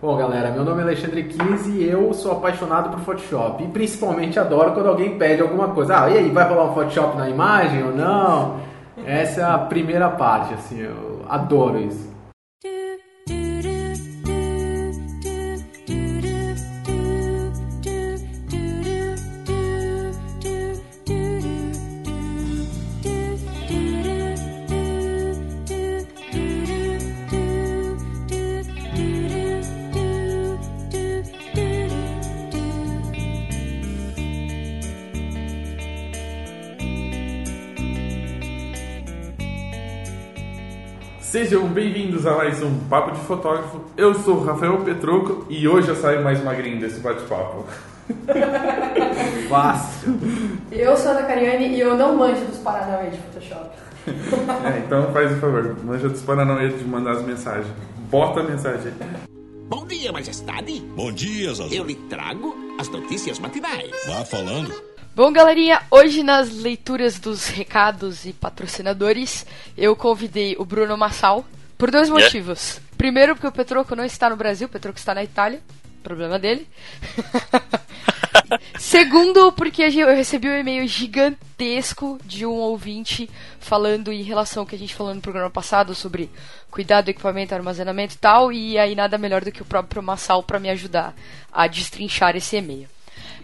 Bom, galera, meu nome é Alexandre Kise e eu sou apaixonado por Photoshop. E principalmente adoro quando alguém pede alguma coisa. Ah, e aí, vai rolar um Photoshop na imagem ou não? Essa é a primeira parte, assim, eu adoro isso. Sejam bem-vindos a mais um Papo de Fotógrafo. Eu sou o Rafael Petroco e hoje eu saio mais magrinho desse bate-papo. Fácil. Eu sou a Ana Cariani e eu não manjo dos Paranauê de Photoshop. É, então faz o favor, manja dos Paranauê de mandar as mensagens. Bota a mensagem aí. Bom dia, majestade. Bom dia, Zazu. Eu lhe trago as notícias matinais. Vá falando. Bom, galerinha, hoje nas leituras dos recados e patrocinadores, eu convidei o Bruno Massal por dois motivos. Primeiro, porque o Petroco não está no Brasil, o Petroco está na Itália. Problema dele. Segundo, porque eu recebi um e-mail gigantesco de um ouvinte falando em relação ao que a gente falou no programa passado sobre cuidado, equipamento, armazenamento e tal, e aí nada melhor do que o próprio Massal para me ajudar a destrinchar esse e-mail.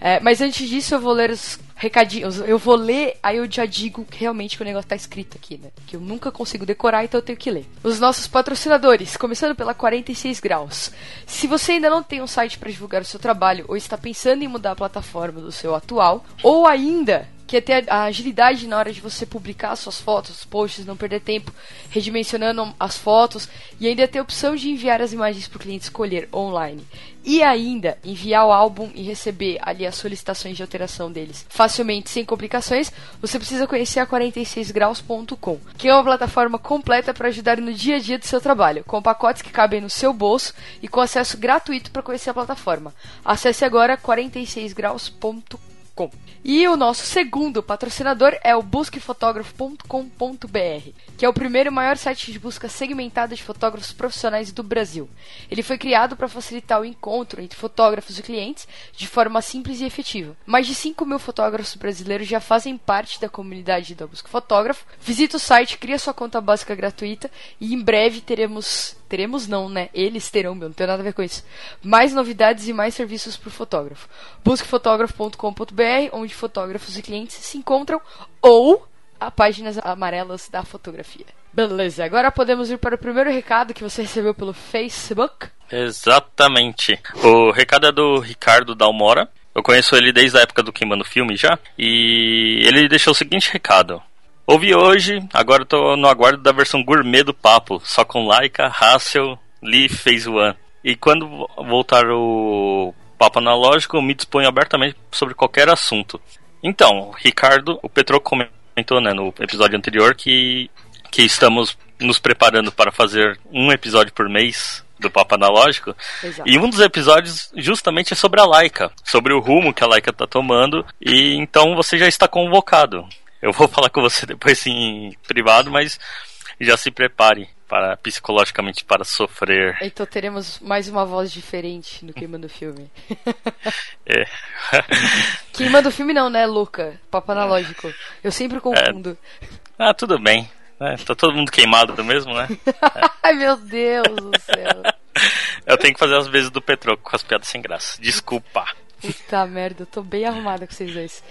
É, mas antes disso, eu vou ler os recadinhos. Eu vou ler, aí eu já digo realmente que o negócio tá escrito aqui, né? Que eu nunca consigo decorar, então eu tenho que ler. Os nossos patrocinadores, começando pela 46 Graus. Se você ainda não tem um site para divulgar o seu trabalho, ou está pensando em mudar a plataforma do seu atual, ou ainda quer ter a agilidade na hora de você publicar suas fotos, posts, não perder tempo redimensionando as fotos e ainda ter a opção de enviar as imagens para o cliente escolher online. E ainda enviar o álbum e receber ali as solicitações de alteração deles facilmente, sem complicações, você precisa conhecer a 46graus.com, que é uma plataforma completa para ajudar no dia a dia do seu trabalho, com pacotes que cabem no seu bolso e com acesso gratuito para conhecer a plataforma. Acesse agora 46graus.com. E o nosso segundo patrocinador é o busquefotógrafo.com.br, que é o primeiro maior site de busca segmentada de fotógrafos profissionais do Brasil. Ele foi criado para facilitar o encontro entre fotógrafos e clientes de forma simples e efetiva. Mais de 5 mil fotógrafos brasileiros já fazem parte da comunidade da Busca Fotógrafo. Visita o site, cria sua conta básica gratuita e em breve teremos teremos não, né? Eles terão, meu, não tem nada a ver com isso. Mais novidades e mais serviços para o fotógrafo. Busquefotógrafo.com.br, onde fotógrafos e clientes se encontram, ou a páginas amarelas da fotografia. Beleza, agora podemos ir para o primeiro recado que você recebeu pelo Facebook. Exatamente. O recado é do Ricardo Dalmora. Eu conheço ele desde a época do Queimando Filme já. E ele deixou o seguinte recado. Ouvi hoje, agora estou no aguardo da versão gourmet do papo, só com Laika, Hassel, Lee Phase One. E quando voltar o papo analógico, me disponho abertamente sobre qualquer assunto. Então, Ricardo, o Petro comentou né, no episódio anterior que, que estamos nos preparando para fazer um episódio por mês do Papo Analógico. Exato. E um dos episódios justamente é sobre a Laika, sobre o rumo que a Laika está tomando. E então você já está convocado. Eu vou falar com você depois em privado, mas já se prepare para psicologicamente para sofrer. Então teremos mais uma voz diferente no Queimando Filme. É. Queimando Filme não, né, Luca? Papo analógico. Eu sempre confundo. Ah, tudo bem. né? Tá todo mundo queimado do mesmo, né? Ai, meu Deus do céu. Eu tenho que fazer as vezes do Petroco com as piadas sem graça. Desculpa. Puta merda, eu tô bem arrumada com vocês dois.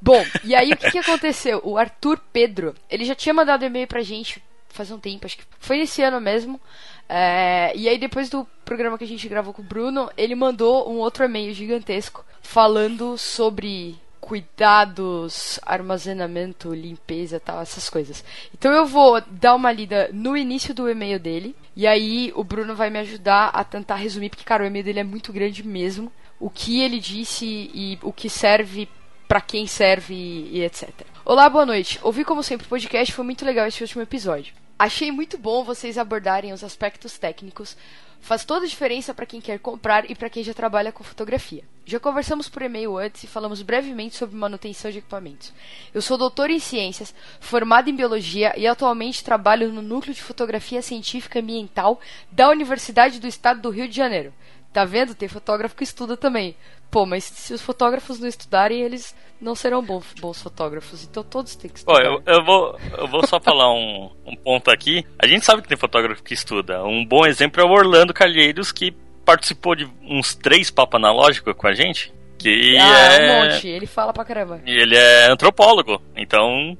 Bom, e aí o que, que aconteceu? O Arthur Pedro, ele já tinha mandado e-mail pra gente faz um tempo, acho que foi nesse ano mesmo. É, e aí depois do programa que a gente gravou com o Bruno, ele mandou um outro e-mail gigantesco falando sobre cuidados, armazenamento, limpeza, tal, essas coisas. Então eu vou dar uma lida no início do e-mail dele e aí o Bruno vai me ajudar a tentar resumir porque cara, o e-mail dele é muito grande mesmo, o que ele disse e o que serve para quem serve e etc. Olá, boa noite. Ouvi como sempre o podcast, foi muito legal esse último episódio. Achei muito bom vocês abordarem os aspectos técnicos. Faz toda a diferença para quem quer comprar e para quem já trabalha com fotografia. Já conversamos por e-mail antes e falamos brevemente sobre manutenção de equipamentos. Eu sou doutor em ciências, formado em biologia e atualmente trabalho no núcleo de fotografia científica ambiental da Universidade do Estado do Rio de Janeiro. Tá vendo? Tem fotógrafo que estuda também. Pô, mas se os fotógrafos não estudarem, eles não serão bons, bons fotógrafos. Então todos têm que Ó, estudar. eu, eu vou, eu vou só falar um, um ponto aqui. A gente sabe que tem fotógrafo que estuda. Um bom exemplo é o Orlando Calheiros, que participou de uns três papos analógicos com a gente. Que ah, é... um monte. Ele fala pra caramba. E ele é antropólogo, então.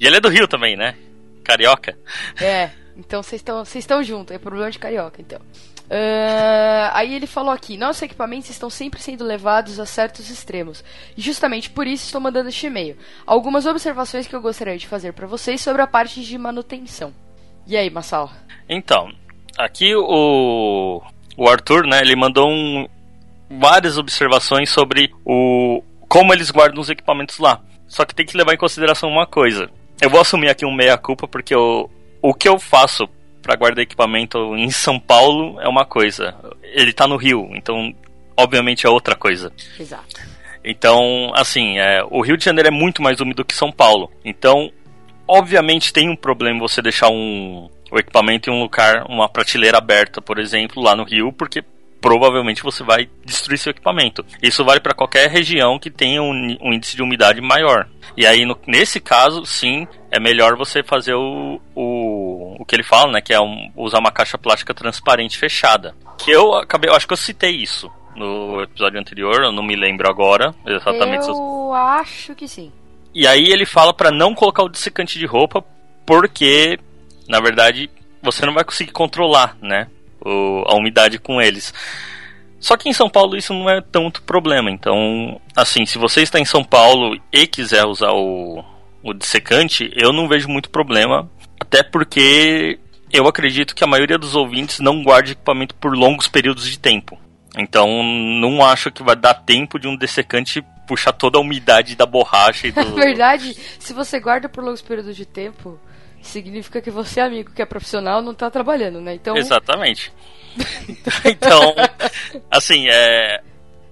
E ele é do Rio também, né? Carioca. É, então vocês estão juntos, é problema de carioca, então. Ah, aí ele falou aqui: nossos equipamentos estão sempre sendo levados a certos extremos. E justamente por isso estou mandando este e-mail. Algumas observações que eu gostaria de fazer para vocês sobre a parte de manutenção. E aí, Massal? Então, aqui o, o Arthur, né, ele mandou um, várias observações sobre o como eles guardam os equipamentos lá. Só que tem que levar em consideração uma coisa. Eu vou assumir aqui um meia-culpa porque eu, o que eu faço para guardar equipamento em São Paulo é uma coisa. Ele tá no Rio, então obviamente é outra coisa. Exato. Então, assim, é, o Rio de Janeiro é muito mais úmido que São Paulo. Então, obviamente tem um problema você deixar um, o equipamento em um lugar, uma prateleira aberta, por exemplo, lá no Rio, porque provavelmente você vai destruir seu equipamento. Isso vale para qualquer região que tenha um, um índice de umidade maior. E aí, no- nesse caso, sim, é melhor você fazer o, o, o que ele fala, né? Que é um- usar uma caixa plástica transparente fechada. Que eu acabei, eu acho que eu citei isso no episódio anterior, eu não me lembro agora exatamente. eu- acho que sim. e aí ele fala pra não colocar o dessecante de roupa, porque na verdade você não vai conseguir controlar, né, o- a umidade com eles. Só que em São Paulo isso não é tanto problema. Então, assim, se você está em São Paulo e quiser usar o, o dessecante, eu não vejo muito problema, até porque eu acredito que a maioria dos ouvintes não guarda equipamento por longos períodos de tempo. Então, não acho que vai dar tempo de um dessecante puxar toda a umidade da borracha e do. Na verdade, se você guarda por longos períodos de tempo, significa que você, amigo que é profissional, não tá trabalhando, né? Então, Exatamente. então, assim, é,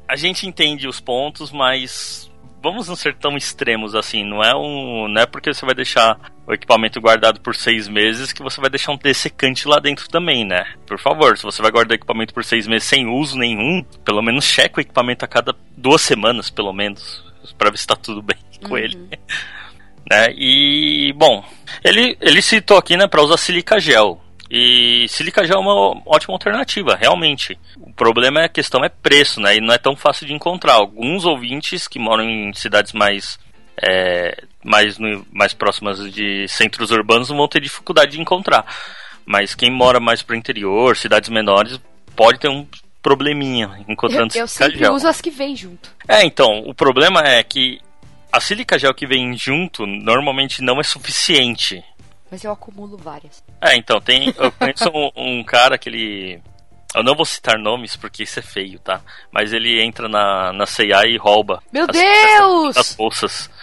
a gente entende os pontos, mas vamos não ser tão extremos assim. Não é um, não é porque você vai deixar o equipamento guardado por seis meses que você vai deixar um dessecante lá dentro também, né? Por favor, se você vai guardar o equipamento por seis meses sem uso nenhum, pelo menos cheque o equipamento a cada duas semanas, pelo menos, para ver se tá tudo bem com ele. né? E bom, ele ele citou aqui, né, para usar silica gel. E silica gel é uma ótima alternativa, realmente. O problema é a questão é preço, né? E não é tão fácil de encontrar. Alguns ouvintes que moram em cidades mais é, mais, no- mais próximas de centros urbanos vão ter dificuldade de encontrar. Mas quem mora mais pro interior, cidades menores, pode ter um probleminha eu, encontrando eu silica sempre gel. uso as que vêm junto. É, então, o problema é que a silica gel que vem junto normalmente não é suficiente. Mas eu acumulo várias. É, então, tem. Eu conheço um, um cara que ele. Eu não vou citar nomes porque isso é feio, tá? Mas ele entra na, na CIA e rouba. Meu as Deus! Das bolsas.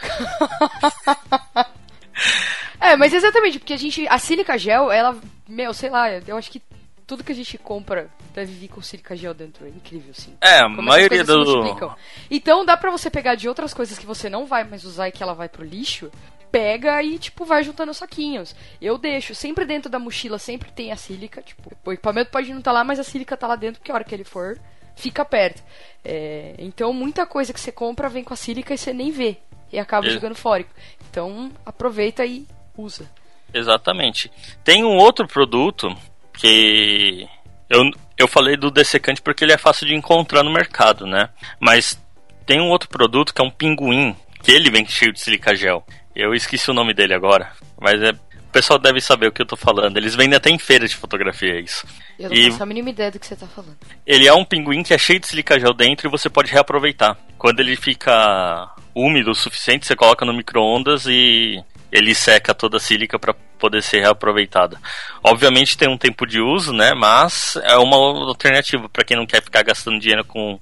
É, mas exatamente, porque a gente. A sílica gel, ela. Meu, sei lá, eu acho que tudo que a gente compra deve vir com sílica gel dentro. É incrível, sim. É, a maioria do. Então dá pra você pegar de outras coisas que você não vai mais usar e que ela vai pro lixo. Pega e, tipo, vai juntando os saquinhos. Eu deixo, sempre dentro da mochila, sempre tem a sílica. Tipo, o equipamento pode não estar lá, mas a sílica tá lá dentro, porque a hora que ele for, fica perto. É, então, muita coisa que você compra vem com a sílica e você nem vê. E acaba jogando fora. Então, aproveita e usa. Exatamente. Tem um outro produto que. Eu, eu falei do dessecante porque ele é fácil de encontrar no mercado, né? Mas tem um outro produto que é um pinguim, que ele vem cheio de silica gel. Eu esqueci o nome dele agora, mas é. O pessoal deve saber o que eu tô falando. Eles vendem até em feira de fotografia isso. Eu não E- faço a mínima ideia do que você tá falando. Ele é um pinguim que é cheio de silica gel dentro e você pode reaproveitar. Quando ele fica úmido o suficiente, você coloca no micro-ondas e ele seca toda a sílica para poder ser reaproveitada. Obviamente tem um tempo de uso, né? Mas é uma alternativa para quem não quer ficar gastando dinheiro com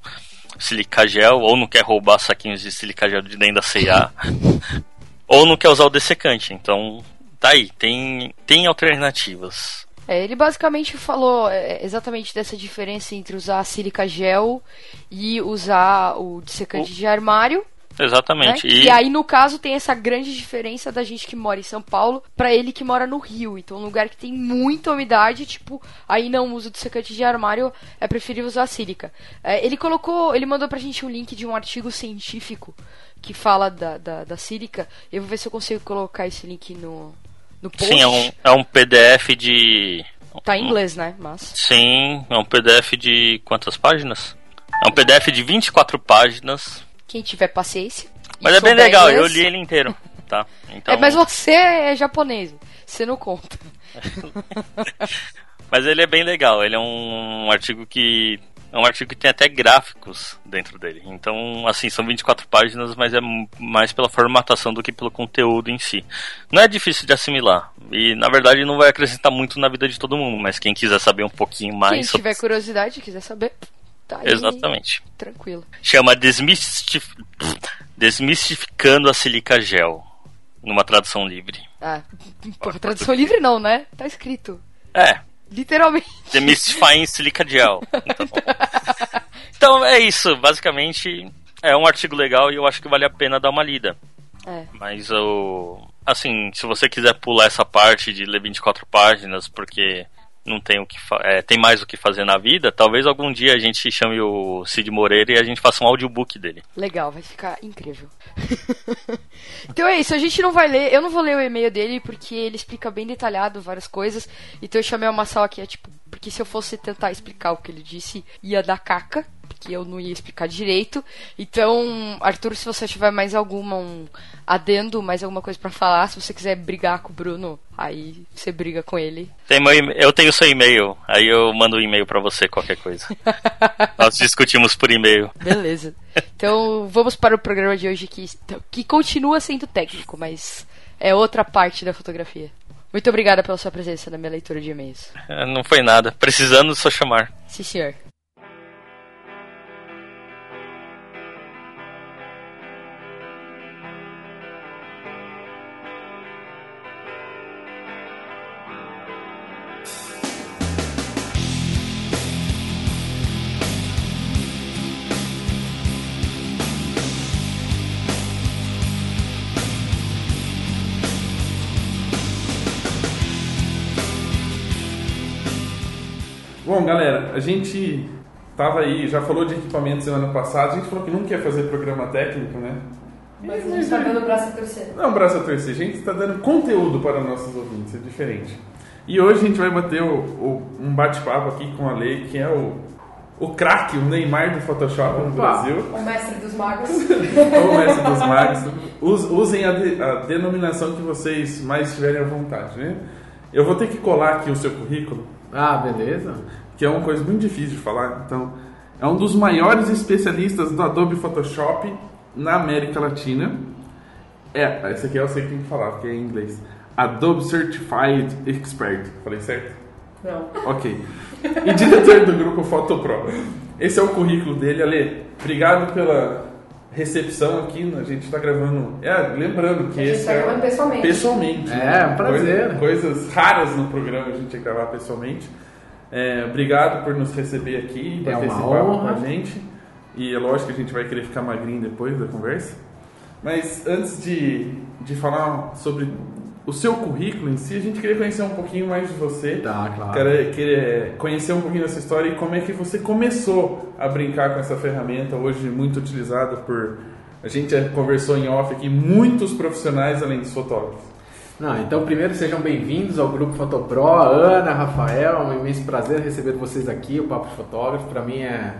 silica gel ou não quer roubar saquinhos de silica gel de dentro da C&A ou não quer usar o dessecante. Então tá aí, tem, tem alternativas. É, ele basicamente falou é, exatamente dessa diferença entre usar sílica gel e usar o dissecante O- de armário. Né? Exatamente. E... aí, no caso, tem essa grande diferença da gente que mora em São Paulo pra ele que mora no Rio. Então, um lugar que tem muita umidade, tipo, aí não usa o dissecante de armário, é preferível usar a sílica. É, ele colocou, ele mandou pra gente um link de um artigo científico que fala da, da, da sílica. Eu vou ver se eu consigo colocar esse link no, no post. Sim, é um, é um PDF de. Tá em inglês, né? Mas. Sim, é um PDF de quantas páginas? É um PDF de 24 páginas. Quem tiver paciência. Mas é bem legal, eu li ele inteiro, tá? Então, É, mas você é japonês. Você não conta. mas ele é bem legal, ele é um artigo que. É um artigo que tem até gráficos dentro dele. Então, assim, são 24 páginas, mas é mais pela formatação do que pelo conteúdo em si. Não é difícil de assimilar. E, na verdade, não vai acrescentar muito na vida de todo mundo. Mas quem quiser saber um pouquinho mais. Quem sobre- tiver curiosidade, quiser saber, tá aí. Exatamente. Tranquilo. Chama Desmistif... Desmistificando a Silica Gel. Numa tradução livre. Ah, porra, tradução livre não, né? Tá escrito. É, Literalmente. Demystifying Silica Gel. Então, então é isso, basicamente é um artigo legal e eu acho que vale a pena dar uma lida. É. Mas o. Assim, se você quiser pular essa parte de ler 24 páginas, porque não tem o que é, tem mais o que fazer na vida, talvez algum dia a gente chame o Cid Moreira e a gente faça um audiobook dele. Legal, vai ficar incrível. então é isso, a gente não vai ler, eu não vou ler o e-mail dele porque ele explica bem detalhado várias coisas. Então eu chamei o Massal aqui, é tipo, porque se eu fosse tentar explicar o que ele disse, ia dar caca, porque eu não ia explicar direito. Então, Arthur, se você tiver mais alguma um adendo, mais alguma coisa pra falar, se você quiser brigar com o Bruno, aí você briga com ele. Tem meu eu tenho seu e-mail, aí eu mando um e-mail pra você qualquer coisa. Nós discutimos por e-mail. Beleza. Então vamos para o programa de hoje que, que continua sendo técnico, mas é outra parte da fotografia. Muito obrigada pela sua presença na minha leitura de e-mails. Não foi nada. Precisando, só chamar. Sim, senhor. Galera, a gente tava aí, já falou de equipamento semana passada, a gente falou que não quer fazer programa técnico, né? Mas a gente tá dando o braço a torcer. Não, braço a torcer, a gente está dando conteúdo para nossos ouvintes, é diferente. E hoje a gente vai bater o- o- um bate-papo aqui com a Lei, que é o, o craque, o Neymar do Photoshop no. Brasil, O mestre dos magos. ou mestre dos magos. Us- Usem a, de- a denominação que vocês mais tiverem à vontade, né? Eu vou ter que colar aqui o seu currículo, Ah, beleza. Que é uma coisa muito difícil de falar. Então, é um dos maiores especialistas do Adobe Photoshop na América Latina. É, esse aqui eu sei que tem que falar, porque é em inglês. Adobe Certified Expert. Falei certo? Não. Ok. E diretor do grupo Photopro. Esse é o currículo dele, Ale. Obrigado pela recepção aqui. A gente está gravando. É, lembrando que A gente esse tá é gravando pessoalmente. pessoalmente. É, né? um prazer. Coisa- coisas raras no programa a gente ia gravar pessoalmente. É, obrigado por nos receber aqui, É bater uma esse papo com a gente. E é lógico que a gente vai querer ficar magrinho depois da conversa. Mas antes de, de falar sobre o seu currículo em si, a gente queria conhecer um pouquinho mais de você. Tá, claro. Queria, queria conhecer um pouquinho dessa história e como é que você começou a brincar com essa ferramenta, hoje muito utilizada por. A gente conversou em off aqui, muitos profissionais além dos fotógrafos. Não, então primeiro sejam bem-vindos ao Grupo Fotopro, Ana, Rafael, é um imenso prazer receber vocês aqui, o Papo Fotógrafo, para mim é,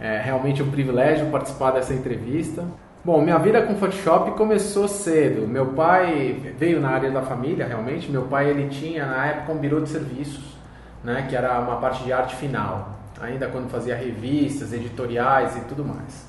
é realmente um privilégio participar dessa entrevista. Bom, minha vida com Photoshop começou cedo, meu pai veio na área da família realmente, meu pai ele tinha na época um birô de serviços, né, que era uma parte de arte final, ainda quando fazia revistas, editoriais e tudo mais.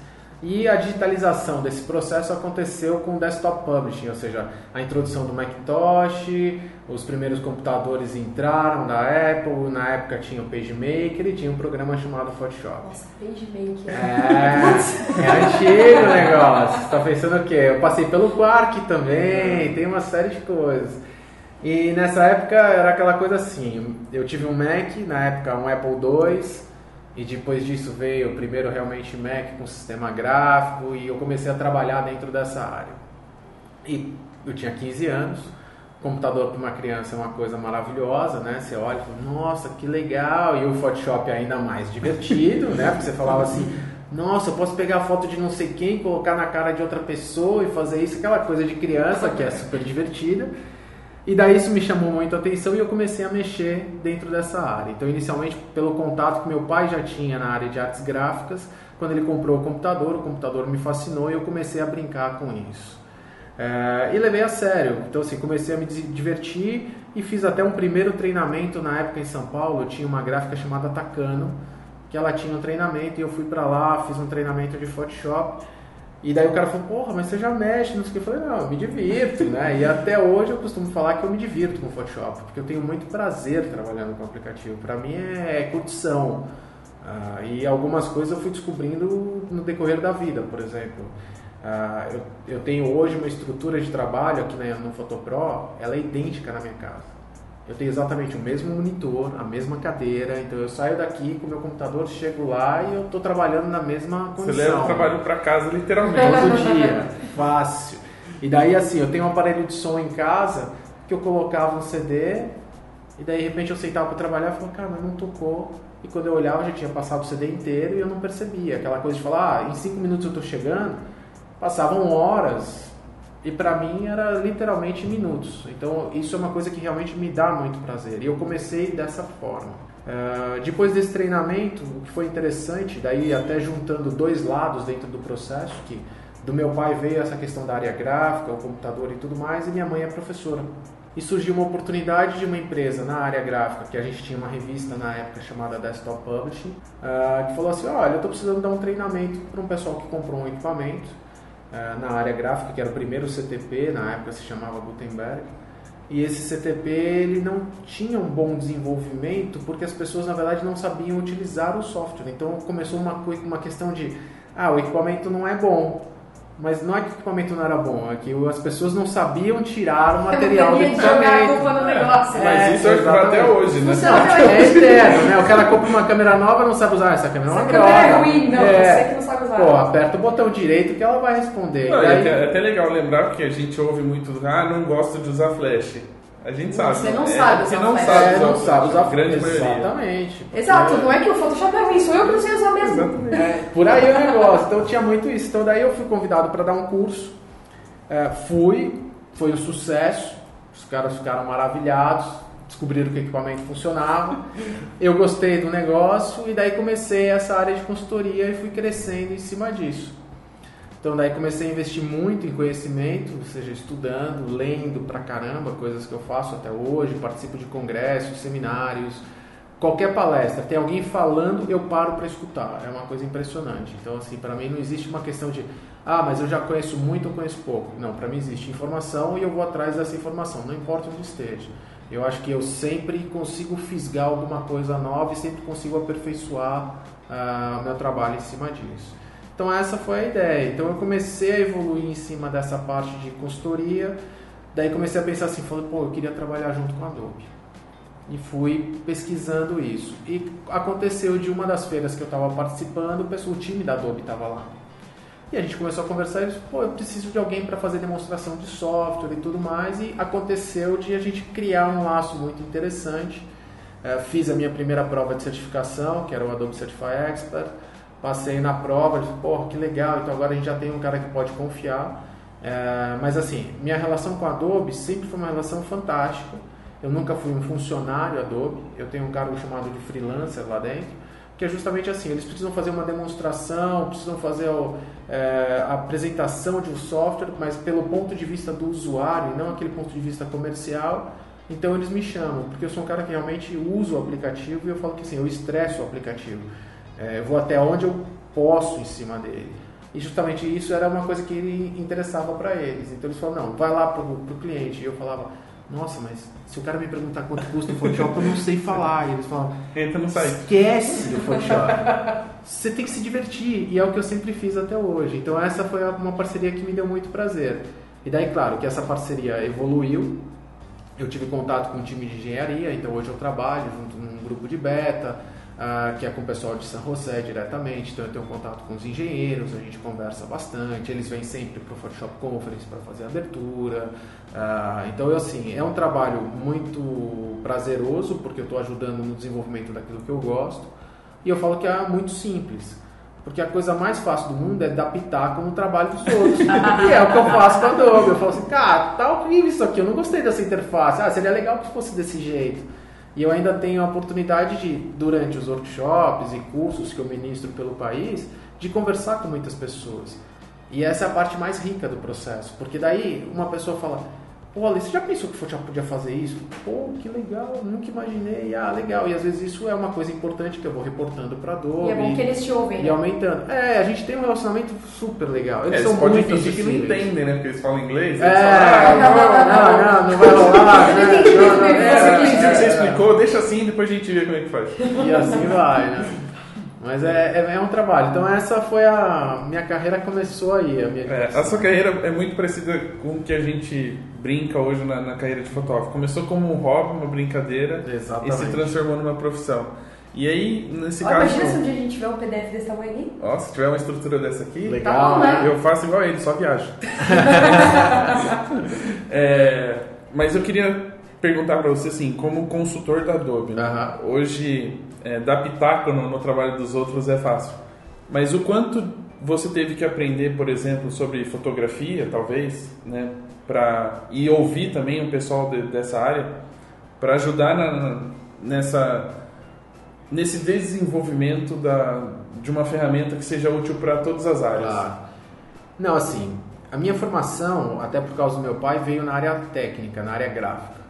E a digitalização desse processo aconteceu com o desktop publishing, ou seja, a introdução do Macintosh, os primeiros computadores entraram da Apple, na época tinha o PageMaker e tinha um programa chamado Photoshop. Nossa, PageMaker. É, é antigo o negócio. Você tá pensando o quê? Eu passei pelo Quark também, tem uma série de coisas. E nessa época era aquela coisa assim, eu tive um Mac, na época um Apple II, e depois disso veio o primeiro realmente Mac com sistema gráfico e eu comecei a trabalhar dentro dessa área. E eu tinha 15 anos, computador para uma criança é uma coisa maravilhosa, né? Você olha e fala, nossa, que legal, e o Photoshop é ainda mais divertido, né? Porque você falava assim, nossa, eu posso pegar a foto de não sei quem, colocar na cara de outra pessoa e fazer isso, aquela coisa de criança que é super divertida. E daí isso me chamou muito a atenção e eu comecei a mexer dentro dessa área. Então, inicialmente, pelo contato que meu pai já tinha na área de artes gráficas, quando ele comprou o computador, o computador me fascinou e eu comecei a brincar com isso. É, e levei a sério. Então, assim, comecei a me divertir e fiz até um primeiro treinamento na época em São Paulo. Tinha uma gráfica chamada Takano, que ela tinha um treinamento e eu fui para lá, fiz um treinamento de Photoshop. E daí o cara falou, porra, mas você já mexe, não sei o que. Eu falei, não, eu me divirto, né? E até hoje eu costumo falar que eu me divirto com o Photoshop, porque eu tenho muito prazer trabalhando com o aplicativo. Para mim é curtição. Ah, e algumas coisas eu fui descobrindo no decorrer da vida, por exemplo. Ah, eu, eu tenho hoje uma estrutura de trabalho aqui no Photopro, ela é idêntica na minha casa. Eu tenho exatamente o mesmo monitor, a mesma cadeira, então eu saio daqui com o meu computador, chego lá e eu estou trabalhando na mesma condição. Você leva o trabalho para casa, literalmente. Todo dia, fácil. E daí assim, eu tenho um aparelho de som em casa que eu colocava um CD e daí de repente eu sentava para trabalhar e falava, cara, mas não tocou. E quando eu olhava já tinha passado o CD inteiro e eu não percebia. Aquela coisa de falar, ah, em cinco minutos eu estou chegando, passavam horas, e para mim era literalmente minutos. Então isso é uma coisa que realmente me dá muito prazer. E eu comecei dessa forma. Uh, depois desse treinamento, o que foi interessante, daí até juntando dois lados dentro do processo, que do meu pai veio essa questão da área gráfica, o computador e tudo mais, e minha mãe é professora. E surgiu uma oportunidade de uma empresa na área gráfica, que a gente tinha uma revista na época chamada Desktop Publishing, uh, que falou assim: Olha, eu estou precisando dar um treinamento para um pessoal que comprou um equipamento na área gráfica, que era o primeiro CTP, na época se chamava Gutenberg. E esse CTP ele não tinha um bom desenvolvimento porque as pessoas na verdade não sabiam utilizar o software. Então começou uma, uma questão de ah, o equipamento não é bom. Mas não é que o equipamento não era bom, é que as pessoas não sabiam tirar o material do equipamento. no negócio. Mas É, isso é exatamente. até hoje, né? Funciona até É eterno, né? O cara compra uma câmera nova não sabe usar essa câmera. é Essa câmera é ruim, não, É. você que não sabe usar. Pô, aperta o botão direito que ela vai responder. Não, E é, até, é até legal lembrar porque a gente ouve muito, ah, não gosto de usar flash. A gente sabe. Você não é, sabe usar não flash. sabe É, usar, não sabe usar grande maioria. Exatamente. Exato, não é que o Photoshop é ruim, sou eu que não sei usar mesmo. Exatamente. É, por aí é o negócio. Então tinha muito isso. Então daí eu fui convidado para dar um curso. É, fui, foi um sucesso. Os caras ficaram maravilhados, descobriram que o equipamento funcionava. Eu gostei do negócio e daí comecei essa área de consultoria e fui crescendo em cima disso. Então daí comecei a investir muito em conhecimento, ou seja, estudando, lendo pra caramba, coisas que eu faço até hoje, participo de congressos, seminários, qualquer palestra, tem alguém falando, eu paro para escutar. É uma coisa impressionante. Então assim, para mim não existe uma questão de ah, mas eu já conheço muito ou conheço pouco. Não, para mim existe informação e eu vou atrás dessa informação, não importa onde esteja. Eu acho que eu sempre consigo fisgar alguma coisa nova e sempre consigo aperfeiçoar ah, o meu trabalho em cima disso. Então essa foi a ideia. Então eu comecei a evoluir em cima dessa parte de consultoria. Daí comecei a pensar assim, falando, pô, eu queria trabalhar junto com a Adobe. E fui pesquisando isso. E aconteceu de uma das feiras que eu estava participando, o time da Adobe estava lá. E a gente começou a conversar e disse, pô, eu preciso de alguém para fazer demonstração de software e tudo mais. E aconteceu de a gente criar um laço muito interessante. Eh, fiz a minha primeira prova de certificação, que era o Adobe Certify Expert. Passei na prova, disse, porra, que legal, então agora a gente já tem um cara que pode confiar. Eh, mas assim, minha relação com a Adobe sempre foi uma relação fantástica. Eu nunca fui um funcionário Adobe, eu tenho um cargo chamado de freelancer lá dentro que é justamente assim, eles precisam fazer uma demonstração, precisam fazer é, a apresentação de um software, mas pelo ponto de vista do usuário e não aquele ponto de vista comercial. Então eles me chamam, porque eu sou um cara que realmente usa o aplicativo e eu falo que assim, eu estresso o aplicativo. É, vou até onde eu posso em cima dele. E justamente isso era uma coisa que interessava para eles. Então eles falaram, não, vai lá para o cliente. E eu falava, nossa, mas se o cara me perguntar quanto custa o Photoshop, eu não sei falar. E eles falavam, Entra no site. esquece o Photoshop. Você tem que se divertir. E é o que eu sempre fiz até hoje. Então essa foi uma parceria que me deu muito prazer. E daí, claro, que essa parceria evoluiu. eu tive contato com o time de engenharia, então hoje eu trabalho junto num grupo de beta, ah, que é com o pessoal de San José diretamente, então eu tenho contato com os engenheiros, a gente conversa bastante, eles vêm sempre para o Photoshop Conference para fazer a abertura. Ah, então, eu, assim, é um trabalho muito prazeroso, porque eu estou ajudando no desenvolvimento daquilo que eu gosto, e eu falo que é muito simples. Porque a coisa mais fácil do mundo é dar pitaco no trabalho dos outros. e é o que eu faço com a Adobe. Eu falo assim, cara, tá horrível isso aqui, eu não gostei dessa interface. Ah, seria legal que fosse desse jeito. E eu ainda tenho a oportunidade de, durante os workshops e cursos que eu ministro pelo país, de conversar com muitas pessoas. E essa é a parte mais rica do processo. Porque daí uma pessoa fala, Pô, Ale, você já pensou que o Photoshop podia fazer isso? Pô, que legal, nunca imaginei. Ah, legal. E às vezes isso é uma coisa importante que eu vou reportando para Adobe. E é bom que eles te ouvem, E né? aumentando. É, a gente tem um relacionamento super legal. Eles É, são muito fingir que não entendem, né? Porque eles falam inglês. É, eles falam, não, não, não, não vai rolar. Eu né? não entendi Não, não, como é que é, É, você Essa entendiu o que você é. explicou, deixa assim depois a gente vê como é que faz. E assim vai, né? Mas é, é, é um trabalho. Então essa foi a... Minha carreira começou aí. A minha É, a sua carreira é muito parecida com o que a gente brinca hoje na, na carreira de fotógrafo. Começou como um hobby, uma brincadeira, Exatamente. e se transformou numa profissão. E aí, nesse Ó, caso. imagina se um dia a gente tiver um PDF desse tamanho aí. Ó, se tiver uma estrutura dessa aqui, Legal, Tá bom, né? eu faço igual ele, só viajo. É, mas eu queria perguntar para você assim, como consultor da Adobe, né? Hoje é, dar pitaco no, no trabalho dos outros é fácil. Mas o quanto você teve que aprender, por exemplo, sobre fotografia, talvez, né, para e ouvir também o pessoal de- dessa área para ajudar na- nessa nesse desenvolvimento da, de uma ferramenta que seja útil para todas as áreas. Claro. Não, assim, a minha formação, até por causa do meu pai, veio na área técnica, na área gráfica.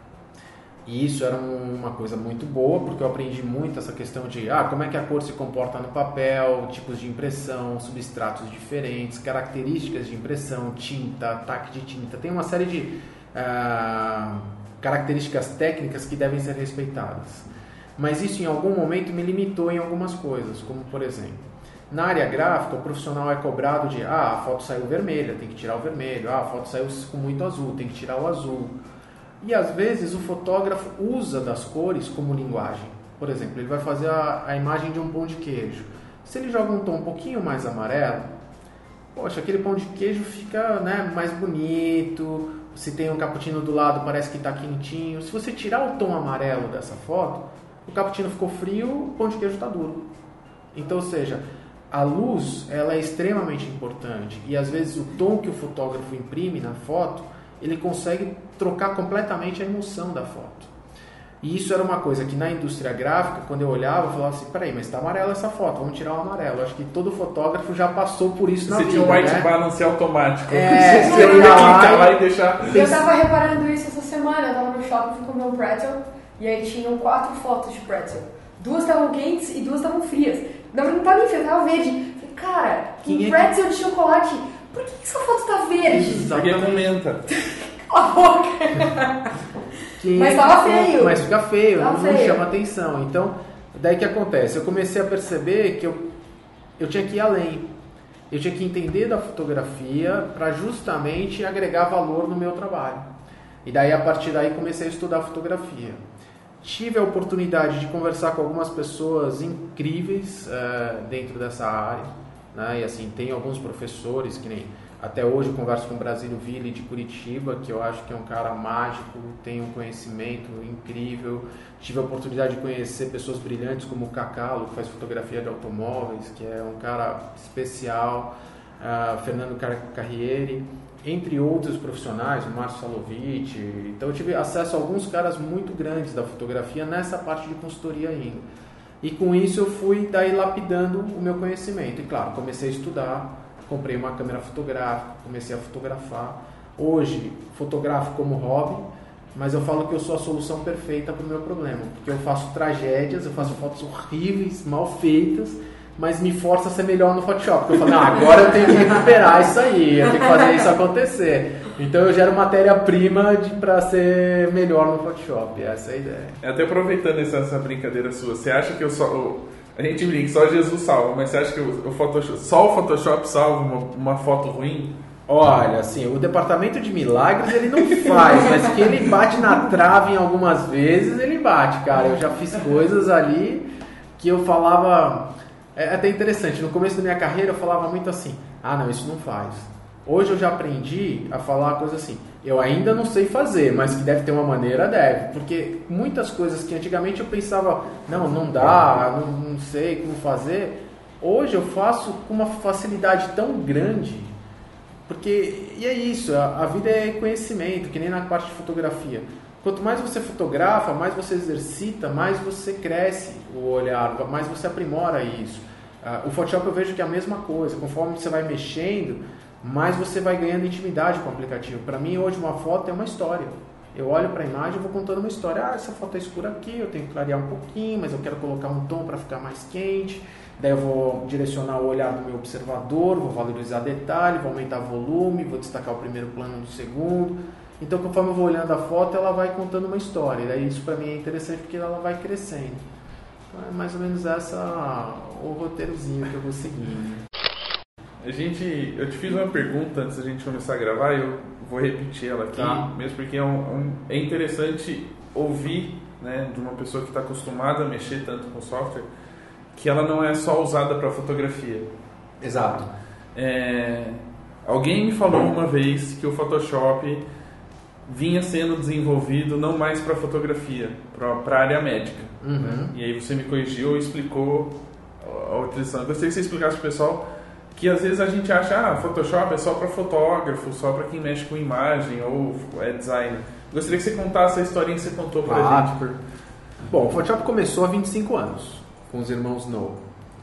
E isso era um- uma coisa muito boa, porque eu aprendi muito essa questão de ah, como é que a cor se comporta no papel, tipos de impressão, substratos diferentes, características de impressão, tinta, ataque de tinta. Tem uma série de ah, características técnicas que devem ser respeitadas. Mas isso em algum momento me limitou em algumas coisas, como por exemplo, na área gráfica, o profissional é cobrado de ah, a foto saiu vermelha, tem que tirar o vermelho, ah, a foto saiu com muito azul, tem que tirar o azul. E às vezes o fotógrafo usa das cores como linguagem. Por exemplo, ele vai fazer a, a imagem de um pão de queijo. Se ele joga um tom um pouquinho mais amarelo, poxa, aquele pão de queijo fica né, mais bonito. Se tem um cappuccino do lado, parece que está quentinho. Se você tirar o tom amarelo dessa foto, o cappuccino ficou frio, o pão de queijo está duro. Então, ou seja, a luz ela é extremamente importante e às vezes o tom que o fotógrafo imprime na foto ele consegue trocar completamente a emoção da foto. E isso era uma coisa que na indústria gráfica, quando eu olhava, eu falava assim: peraí, mas está amarela essa foto, vamos tirar o amarelo. Acho que todo fotógrafo já passou por isso na Você vida. tinha um white né? balance automático. É, você você ia clicar e- lá e deixar. Eu tava reparando isso essa semana, eu tava no shopping, fui comer um pretzel, e aí tinham quatro fotos de pretzel. Duas estavam quentes e duas estavam frias. Na verdade, não tava nem fria, tava verde. Falei, cara, Quem é um que- pretzel de chocolate, por que, que essa foto tá verde? Porque Exatamente. comenta. Cala a boca! Quem Mas tava que- feio. Mas fica feio, Tava não, não feio. chama atenção. Então, daí que acontece? Eu comecei a perceber que eu, eu tinha que ir além. Eu tinha que entender da fotografia para justamente agregar valor no meu trabalho. E daí, a partir daí, comecei a estudar fotografia. Tive a oportunidade de conversar com algumas pessoas incríveis eh, dentro dessa área. Né? E assim, tem alguns professores que nem até hoje eu converso com o Brasílio Ville de Curitiba, que eu acho que é um cara mágico, tem um conhecimento incrível. Tive a oportunidade de conhecer pessoas brilhantes como o Cacalo, que faz fotografia de automóveis, que é um cara especial. Ah, Fernando Car- Carriere, entre outros profissionais, o Márcio Salovich. Então eu tive acesso a alguns caras muito grandes da fotografia nessa parte de consultoria ainda. E com isso eu fui daí lapidando o meu conhecimento. E claro, comecei a estudar, comprei uma câmera fotográfica, comecei a fotografar. Hoje fotografo como hobby, mas eu falo que eu sou a solução perfeita para o meu problema, porque eu faço tragédias, eu faço fotos horríveis, mal feitas, mas me força a ser melhor no Photoshop. Porque eu falo, não, agora eu tenho que recuperar isso aí, eu tenho que fazer isso acontecer. Então eu gero matéria-prima para ser melhor no Photoshop, essa é a ideia. Até aproveitando essa, essa brincadeira sua, você acha que eu só. o- a gente brinca, só Jesus salva, mas você acha que o, o Photoshop, só o Photoshop salva uma, uma foto ruim? Olha, assim, o departamento de milagres ele não faz, mas que ele bate na trave em algumas vezes, ele bate, cara. Eu já fiz coisas ali que eu falava. É até interessante, no começo da minha carreira eu falava muito assim: ah, não, isso não faz. Hoje eu já aprendi a falar coisa assim: eu ainda não sei fazer, mas que deve ter uma maneira, deve. Porque muitas coisas que antigamente eu pensava, não, não dá, não, não sei como fazer, hoje eu faço com uma facilidade tão grande porque, e é isso, a, a, vida é conhecimento, que nem na parte de fotografia. Quanto mais você fotografa, mais você exercita, mais você cresce o olhar, mais você aprimora isso. Uh, o Photoshop eu vejo que é a mesma coisa, conforme você vai mexendo, mais você vai ganhando intimidade com o aplicativo. Para mim, hoje, uma foto é uma história. Eu olho para a imagem e vou contando uma história. Ah, essa foto é escura aqui, eu tenho que clarear um pouquinho, mas eu quero colocar um tom para ficar mais quente. Daí eu vou direcionar o olhar do meu observador, vou valorizar detalhe, vou aumentar volume, vou destacar o primeiro plano do segundo. Então, conforme eu vou olhando a foto, ela vai contando uma história. E daí isso para mim é interessante porque ela vai crescendo. Então, é mais ou menos essa o roteirozinho que eu vou seguindo. A gente, eu te fiz uma pergunta antes da gente começar a gravar, eu vou repetir ela aqui, tá. mesmo porque é, um, um, é interessante ouvir, né, de uma pessoa que está acostumada a mexer tanto com software que ela não é só usada para fotografia. Exato. É, alguém me falou uma vez que o Photoshop vinha sendo desenvolvido não mais para fotografia, para a área médica. Uhum. Né? E aí você me corrigiu e explicou a utilização. Eu gostaria que você explicasse para o pessoal que às vezes a gente acha ah, Photoshop é só para fotógrafo, só para quem mexe com imagem ou é designer. Gostaria que você contasse a historinha que você contou para a ah, gente. Por... Bom, o Photoshop começou há 25 anos com os irmãos No.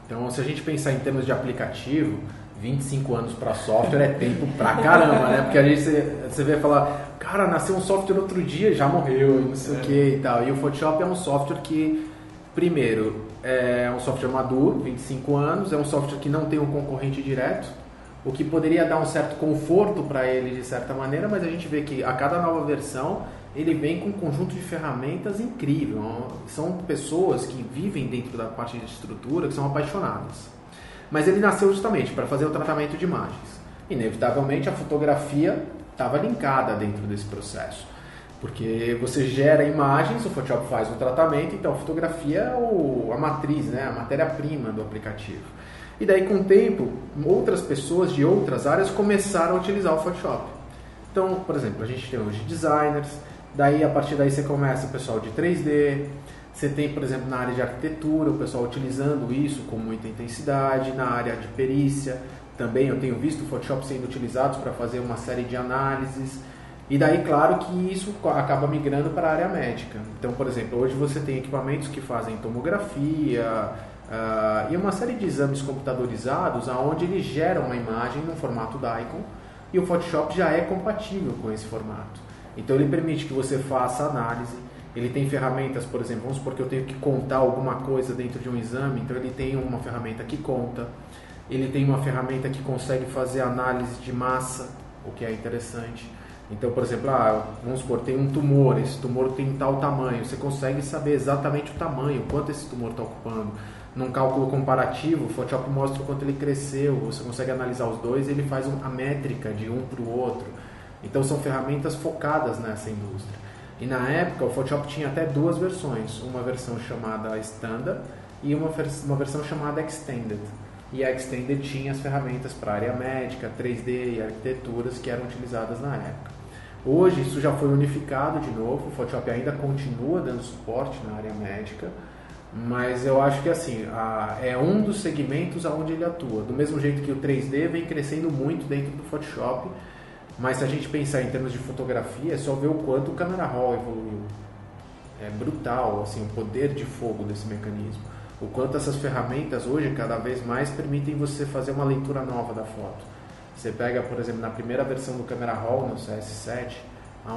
Então, se a gente pensar em termos de aplicativo, 25 anos para software é tempo pra caramba, né? Porque a gente você vê falar, cara, nasceu um software outro dia já morreu, e não sei é. o que e tal. E o Photoshop é um software que, primeiro, é um software maduro, 25 anos, é um software que não tem um concorrente direto, o que poderia dar um certo conforto para ele de certa maneira, mas a gente vê que a cada nova versão ele vem com um conjunto de ferramentas incrível. São pessoas que vivem dentro da parte de estrutura, que são apaixonadas. Mas ele nasceu justamente para fazer o tratamento de imagens. Inevitavelmente a fotografia estava linkada dentro desse processo. Porque você gera imagens, o Photoshop faz o tratamento, então a fotografia é o, a matriz, né, a matéria-prima do aplicativo. E daí, com o tempo, outras pessoas de outras áreas começaram a utilizar o Photoshop. Então, por exemplo, a gente tem hoje designers, Daí, a partir daí, você começa o pessoal de 3D. Você tem, por exemplo, na área de arquitetura, o pessoal utilizando isso com muita intensidade. Na área de perícia, também eu tenho visto o Photoshop sendo utilizados para fazer uma série de análises. E daí, claro que isso acaba migrando para a área médica. Então, por exemplo, hoje você tem equipamentos que fazem tomografia uh, e uma série de exames computadorizados aonde eles geram uma imagem no formato DICOM e o Photoshop já é compatível com esse formato. Então ele permite que você faça análise. Ele tem ferramentas, por exemplo, vamos supor que eu tenho que contar alguma coisa dentro de um exame, então ele tem uma ferramenta que conta. Ele tem uma ferramenta que consegue fazer análise de massa, o que é interessante. Então, por exemplo, ah, vamos supor, tem um tumor, esse tumor tem tal tamanho, você consegue saber exatamente o tamanho, quanto esse tumor está ocupando. Num cálculo comparativo, o Photoshop mostra o quanto ele cresceu, você consegue analisar os dois e ele faz a métrica de um para o outro. Então são ferramentas focadas nessa indústria. E na época o Photoshop tinha até duas versões, uma versão chamada Standard e uma, uma versão chamada Extended. E a Extended tinha as ferramentas para área médica, 3D e arquiteturas que eram utilizadas na época. Hoje isso já foi unificado de novo, o Photoshop ainda continua dando suporte na área médica, mas eu acho que assim a, é um dos segmentos aonde ele atua. Do mesmo jeito que o 3D vem crescendo muito dentro do Photoshop, mas se a gente pensar em termos de fotografia, é só ver o quanto o Camera Raw evoluiu. É brutal assim, o poder de fogo desse mecanismo. O quanto essas ferramentas hoje cada vez mais permitem você fazer uma leitura nova da foto. Você pega, por exemplo, na primeira versão do Camera Raw, no CS7,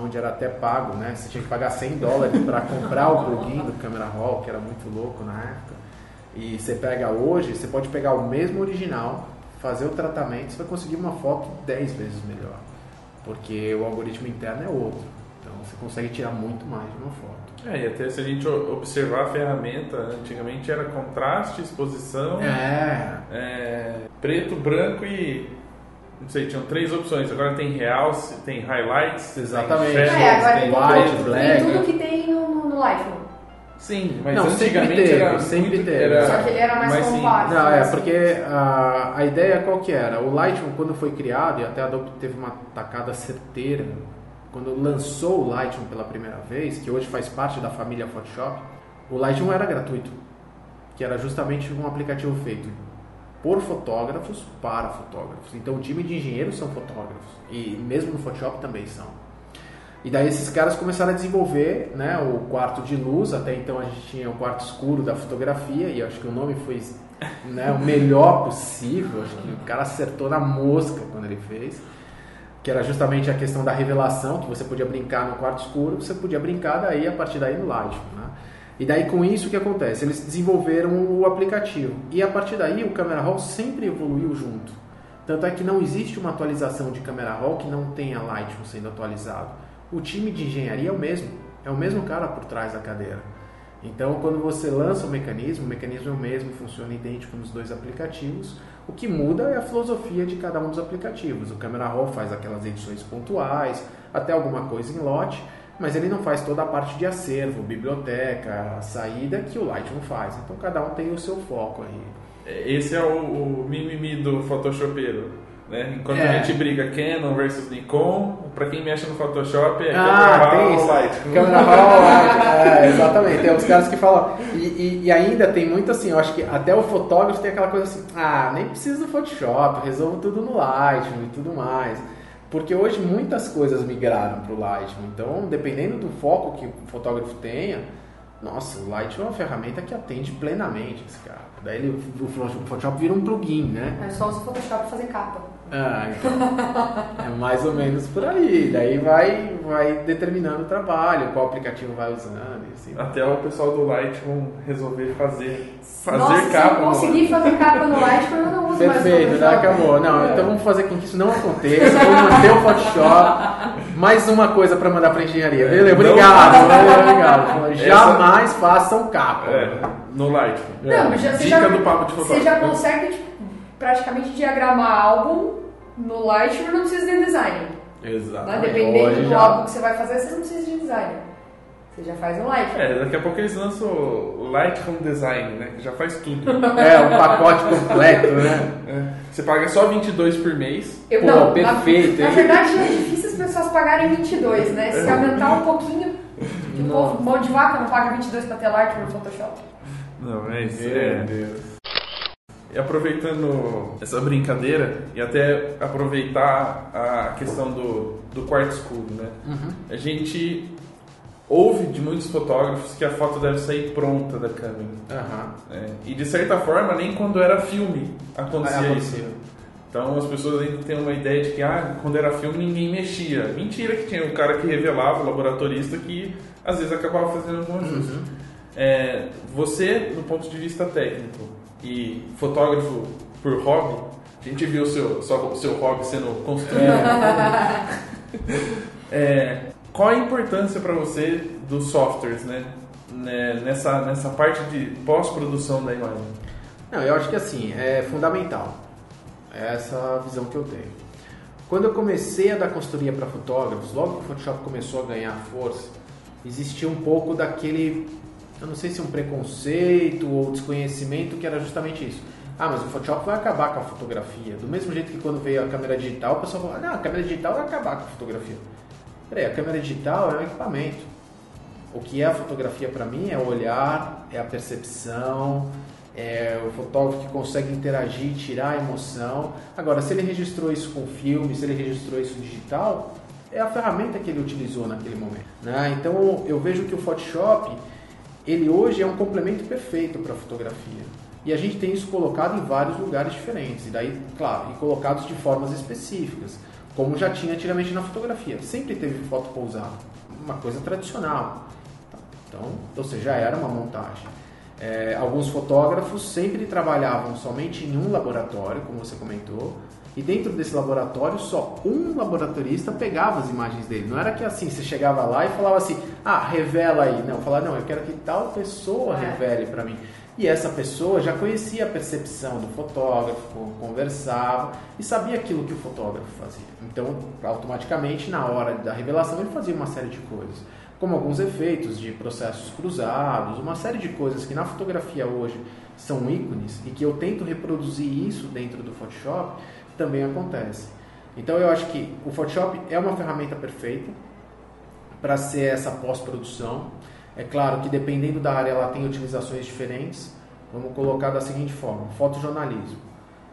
onde era até pago, né? Você tinha que pagar 100 dólares para comprar o plugin do Camera Raw, que era muito louco na época. E você pega hoje, você pode pegar o mesmo original, fazer o tratamento, você vai conseguir uma foto 10 vezes melhor porque o algoritmo interno é outro. Então você consegue tirar muito mais de uma foto. É, e até se a gente observar a ferramenta, antigamente era contraste, exposição, é. é preto, branco e não sei, tinham três opções. Agora tem Realce, tem Highlights. Exatamente. Tem É, Shadows, agora tem tem, white, tudo, black. tem tudo que tem no, no Lightroom. Sim, mas Não, sempre antigamente teve, era sempre muito- teve. era Só que ele era mais simples. compacto. Não, é, assim. porque a, a ideia qual que era? O Lightroom, quando foi criado, e até a Adobe teve uma tacada certeira, quando lançou o Lightroom pela primeira vez, que hoje faz parte da família Photoshop, o Lightroom era gratuito, que era justamente um aplicativo feito por fotógrafos para fotógrafos. Então o time de engenheiros são fotógrafos, e mesmo no Photoshop também são. E daí esses caras começaram a desenvolver né, o quarto de luz, até então a gente tinha o quarto escuro da fotografia, e acho que o nome foi né, o melhor possível, acho que o cara acertou na mosca quando ele fez, que era justamente a questão da revelação, que você podia brincar no quarto escuro, você podia brincar daí a partir daí no Lightroom. Né? E daí com isso o que acontece? Eles desenvolveram o aplicativo, e a partir daí o Camera Raw sempre evoluiu junto. Tanto é que não existe uma atualização de Camera Raw que não tenha Lightroom sendo atualizado. O time de engenharia é o mesmo, é o mesmo cara por trás da cadeira. Então, quando você lança o mecanismo, o mecanismo é o mesmo, funciona idêntico nos dois aplicativos. O que muda é a filosofia de cada um dos aplicativos. O Camera Raw faz aquelas edições pontuais, até alguma coisa em lote, mas ele não faz toda a parte de acervo, biblioteca, saída que o Lightroom faz. Então, cada um tem o seu foco aí. Esse é o, o mimimi do photoshopeiro. Né? Enquanto É. a gente briga Canon versus Nikon, pra quem mexe no Photoshop é Ah, Camera tem Raw, isso. Lightroom. Câmera raw, Lightroom, é, exatamente. Tem os caras que falam. E, e- e ainda tem muito assim, eu acho que até o fotógrafo tem aquela coisa assim, ah, nem preciso do Photoshop, resolvo tudo no Lightroom e tudo mais. Porque hoje muitas coisas migraram para o Lightroom. Então, dependendo do foco que o fotógrafo tenha, nossa, o Lightroom é uma ferramenta que atende plenamente esse cara. Daí ele, o Photoshop vira um plugin, né? É só o Photoshop fazer capa. Ah, então. é mais ou menos por aí. Daí vai, vai determinando o trabalho, qual aplicativo vai usando assim. Até o pessoal do Lightroom resolver fazer, fazer Nossa, capa. se eu no conseguir fazer capa no Lightroom, eu não uso mais o Perfeito, né? Photoshop. acabou. Não, então vamos fazer com que isso não aconteça. Vamos manter o Photoshop. Mais uma coisa para mandar para engenharia. Beleza, Não- obrigado. valeu, obrigado. Jamais façam capa. É, no Lightroom. Não, já, você Dica já, do papo de Você fotógrafo. já consegue tipo, praticamente diagramar álbum no Lightroom, não precisa de design. Né? Exatamente. Dependendo Hoje do já- álbum que você vai fazer, você não precisa de design. Você já faz no Lightroom. É, daqui a pouco eles lançam o Lightroom Design, né? Que já faz tudo. É, um pacote completo, né? É. Você paga só 22 por mês. Eu, Pô, não, perfeito, Na, na verdade, é difícil as pessoas pagarem 22, né? Se aumentar um pouquinho, o povo, mão de vaca não paga 22 pra ter Lightroom no Photoshop. Não, é isso. Meu É. Deus. E aproveitando essa brincadeira e até aproveitar a questão do, do quarto escuro, né? Uhum. A gente ouve de muitos fotógrafos que a foto deve sair pronta da câmera. Né? E de certa forma, nem quando era filme acontecia Ah, isso. acontecia. Então as pessoas ainda têm uma ideia de que ah, quando era filme ninguém mexia. Mentira que tinha o cara que revelava, o laboratorista, que às vezes acabava fazendo algum ajuste. Uhum. É, você, do ponto de vista técnico e fotógrafo por hobby, a gente viu o seu, só- o seu hobby sendo construído. É, qual a importância para você dos softwares, né? Né, Nessa, nessa parte de pós-produção da imagem? Não, eu acho que assim, é fundamental. É essa a visão que eu tenho. Quando eu comecei a dar consultoria para fotógrafos, logo que o Photoshop começou a ganhar força, existia um pouco daquele, eu não sei se um preconceito ou desconhecimento que era justamente isso. Ah, mas o Photoshop vai acabar com a fotografia. Do mesmo jeito que quando veio a câmera digital, o pessoal falou, não, a câmera digital vai acabar com a fotografia. Peraí, a câmera digital é um equipamento. O que é a fotografia para mim é o olhar, é a percepção, é o fotógrafo que consegue interagir, tirar a emoção. Agora, se ele registrou isso com filme, se ele registrou isso digital, é a ferramenta que ele utilizou naquele momento. Né? Então, eu vejo que o Photoshop, ele hoje é um complemento perfeito para a fotografia. E a gente tem isso colocado em vários lugares diferentes. E daí, claro, e colocados de formas específicas, como já tinha antigamente na fotografia. Sempre teve foto pousada, uma coisa tradicional. Então, ou seja, já era uma montagem. É, alguns fotógrafos sempre trabalhavam somente em um laboratório, como você comentou, e dentro desse laboratório só um laboratorista pegava as imagens dele. Não era que assim, você chegava lá e falava assim, ah, revela aí. Não, falava, não, eu quero que tal pessoa É. revele para mim. E essa pessoa já conhecia a percepção do fotógrafo, conversava e sabia aquilo que o fotógrafo fazia. Então, automaticamente, na hora da revelação, ele fazia uma série de coisas, como alguns efeitos de processos cruzados, uma série de coisas que na fotografia hoje são ícones e que eu tento reproduzir isso dentro do Photoshop, também acontece. Então, eu acho que o Photoshop é uma ferramenta perfeita para ser essa pós-produção é claro que dependendo da área ela tem utilizações diferentes. Vamos colocar da seguinte forma: fotojornalismo.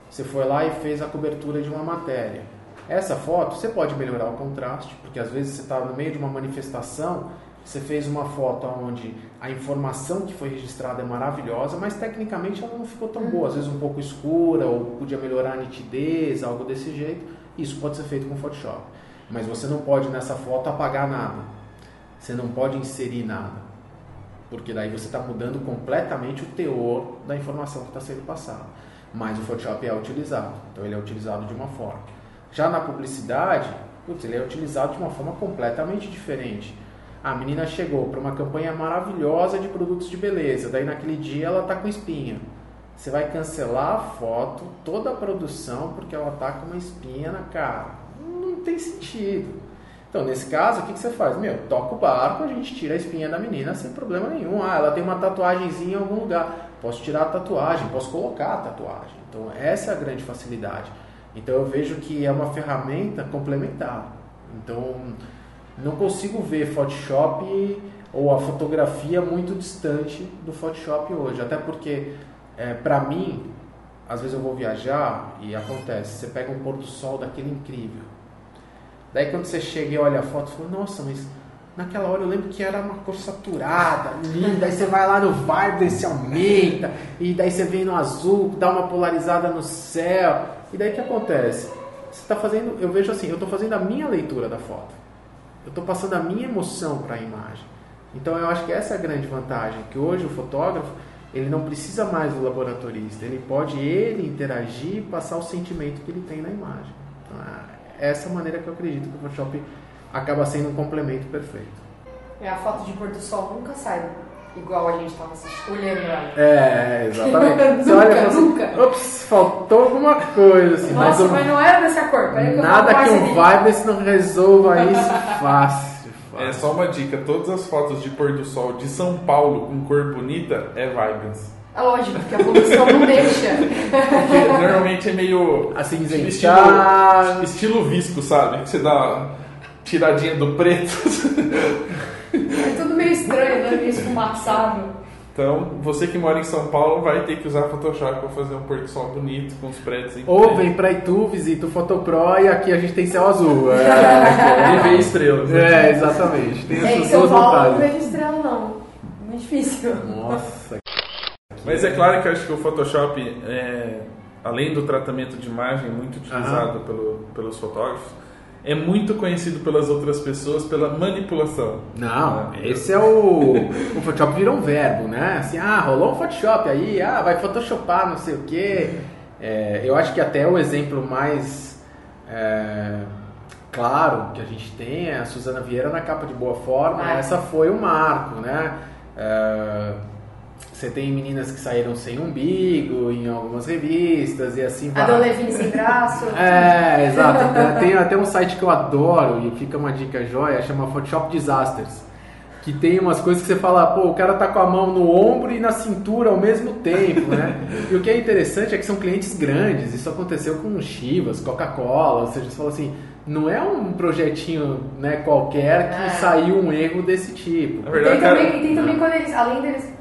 Você foi lá e fez a cobertura de uma matéria. Essa foto você pode melhorar o contraste, porque às vezes você está no meio de uma manifestação, você fez uma foto onde a informação que foi registrada é maravilhosa, mas tecnicamente ela não ficou tão boa, às vezes um pouco escura ou podia melhorar a nitidez, algo desse jeito. Isso pode ser feito com Photoshop. Mas você não pode nessa foto apagar nada. Você não pode inserir nada porque daí você está mudando completamente o teor da informação que está sendo passada. Mas o Photoshop é utilizado, então ele é utilizado de uma forma. Já na publicidade, putz, ele é utilizado de uma forma completamente diferente. A menina chegou para uma campanha maravilhosa de produtos de beleza, daí naquele dia ela está com espinha. Você vai cancelar a foto, toda a produção, porque ela está com uma espinha na cara. Não tem sentido. Então, nesse caso, o que, que você faz? Meu, toca o barco, a gente tira a espinha da menina sem problema nenhum. Ah, ela tem uma tatuagemzinha em algum lugar. Posso tirar a tatuagem, posso colocar a tatuagem. Então, essa é a grande facilidade. Então, eu vejo que é uma ferramenta complementar. Então, não consigo ver Photoshop ou a fotografia muito distante do Photoshop hoje. Até porque, é, para mim, às vezes eu vou viajar e acontece, você pega um pôr do sol daquele incrível Daí quando você chega e olha a foto, você fala, nossa, mas naquela hora eu lembro que era uma cor saturada, linda, aí você vai lá no vibe, você aumenta, e daí você vem no azul, dá uma polarizada no céu, e daí o que acontece? Você está fazendo, eu vejo assim, eu estou fazendo a minha leitura da foto, eu estou passando a minha emoção para a imagem. Então eu acho que essa é a grande vantagem, que hoje o fotógrafo ele não precisa mais do laboratorista, ele pode ele interagir e passar o sentimento que ele tem na imagem. Então, essa maneira que eu acredito que o Photoshop acaba sendo um complemento perfeito. É, a foto de pôr do sol nunca sai igual a gente estava olhando ela. É, exatamente. Você olha nunca, assim, nunca. Ops, faltou alguma coisa. Assim, Nossa, mas, mas não era dessa cor. Peraí nada que um Vibes não resolva isso fácil. É só uma dica: todas as fotos de pôr do sol de São Paulo com cor bonita é Vibrance. É lógico, porque a poluição não deixa. Porque normalmente é meio. Assim, estilo, estilo... estilo visco, sabe? Que você dá tiradinha do preto. É tudo meio estranho, né? Meio esfumaçado. Então, você que mora em São Paulo vai ter que usar Photoshop para fazer um pôr do sol bonito com os prédios em Ou vem pra Itu, visita o Fotopro e aqui a gente tem céu azul. É, E vê estrelas. né? é exatamente. Tem É, São duas Paulo não vantagens. vejo estrela, não. Muito difícil. Nossa, Mas é claro que eu acho que o Photoshop, é, além do tratamento de imagem muito utilizado pelo- pelos fotógrafos, é muito conhecido pelas outras pessoas pela manipulação. Não, Ah, esse é o. O Photoshop virou um verbo, né? Assim, ah, rolou um Photoshop aí, ah, vai Photoshopar, não sei o quê. É, eu acho que até o exemplo mais é, claro que a gente tem é a Suzana Vieira na capa de boa forma. Ah. Essa foi o marco, né? É, você tem meninas que saíram sem umbigo em algumas revistas e assim A vai. Dona Levine sem braço. É, exato. Tem- Tem até um site que eu adoro e fica uma dica joia, chama Photoshop Disasters. Que tem umas coisas que você fala, pô, o cara tá com a mão no ombro e na cintura ao mesmo tempo, né? E o que é interessante é que são clientes grandes. Isso aconteceu com Chivas, Coca-Cola, ou seja, você fala assim, não é um projetinho né, qualquer que É. saiu um erro desse tipo. Na E verdade, tem, cara, também, e tem também quando eles, além deles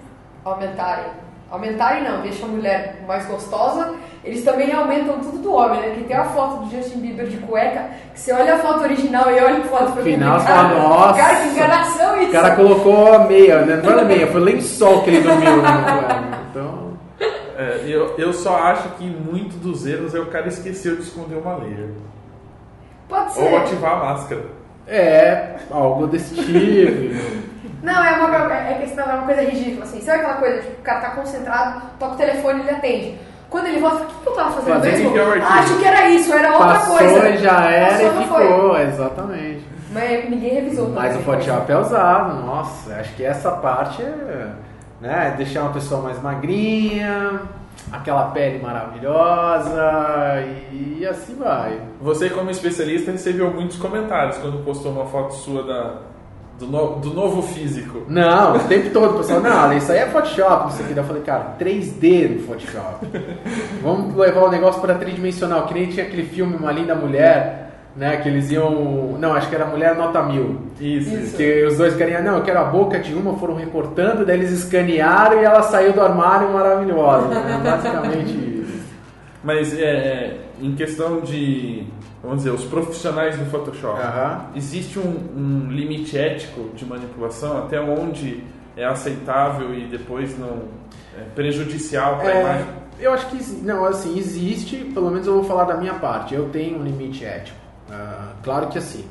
aumentarem, aumentarem não, deixa a mulher mais gostosa, eles também aumentam tudo do homem, né? Que tem a foto do Justin Bieber de cueca, que você olha a foto original e olha a foto No foi final publicada. fala, nossa. Cara, que enganação isso! O cara colocou a meia, né? não era meia, foi lençol que ele dormiu. Né? Então... é, eu, eu só acho que muito dos erros é o cara esqueceu de esconder uma layer. Pode ser. Ou ativar a máscara. É, algo desse tipo. Não, é uma, é questão, é uma coisa ridícula, assim. Sabe aquela coisa, tipo, o cara tá concentrado, toca o telefone e ele atende. Quando ele volta, o que, que eu tava fazendo Fazendo mesmo? enviar o arquivo. Ah, acho que era isso, era outra Passou coisa. e já era Passou, e não foi. ficou, exatamente. Mas ninguém revisou. Mas o também. Photoshop é usado, nossa, acho que essa parte é né? Deixar uma pessoa mais magrinha, aquela pele maravilhosa e, e assim vai. Você, como especialista, recebeu muitos comentários quando postou uma foto sua da, do, no- do novo físico. Não, o tempo todo o pessoal, não, isso aí é Photoshop, não sei o que. Daí Eu falei, cara, 3D no Photoshop. Vamos levar o negócio para tridimensional, que nem tinha aquele filme Uma Linda Mulher, né? Que eles iam. Não, acho que era Mulher Nota Mil. Isso. Isso. Que os dois queriam, não, eu quero a boca de uma, foram recortando, daí eles escanearam e ela saiu do armário maravilhosa. né? Basicamente isso. Mas é, em questão de, vamos dizer, os profissionais do Photoshop, Aham. existe um, um limite ético de manipulação até onde é aceitável e depois não é prejudicial para a É, imagem? eu acho que não, assim, existe, pelo menos eu vou falar da minha parte. Eu tenho um limite ético. Ah, claro que assim,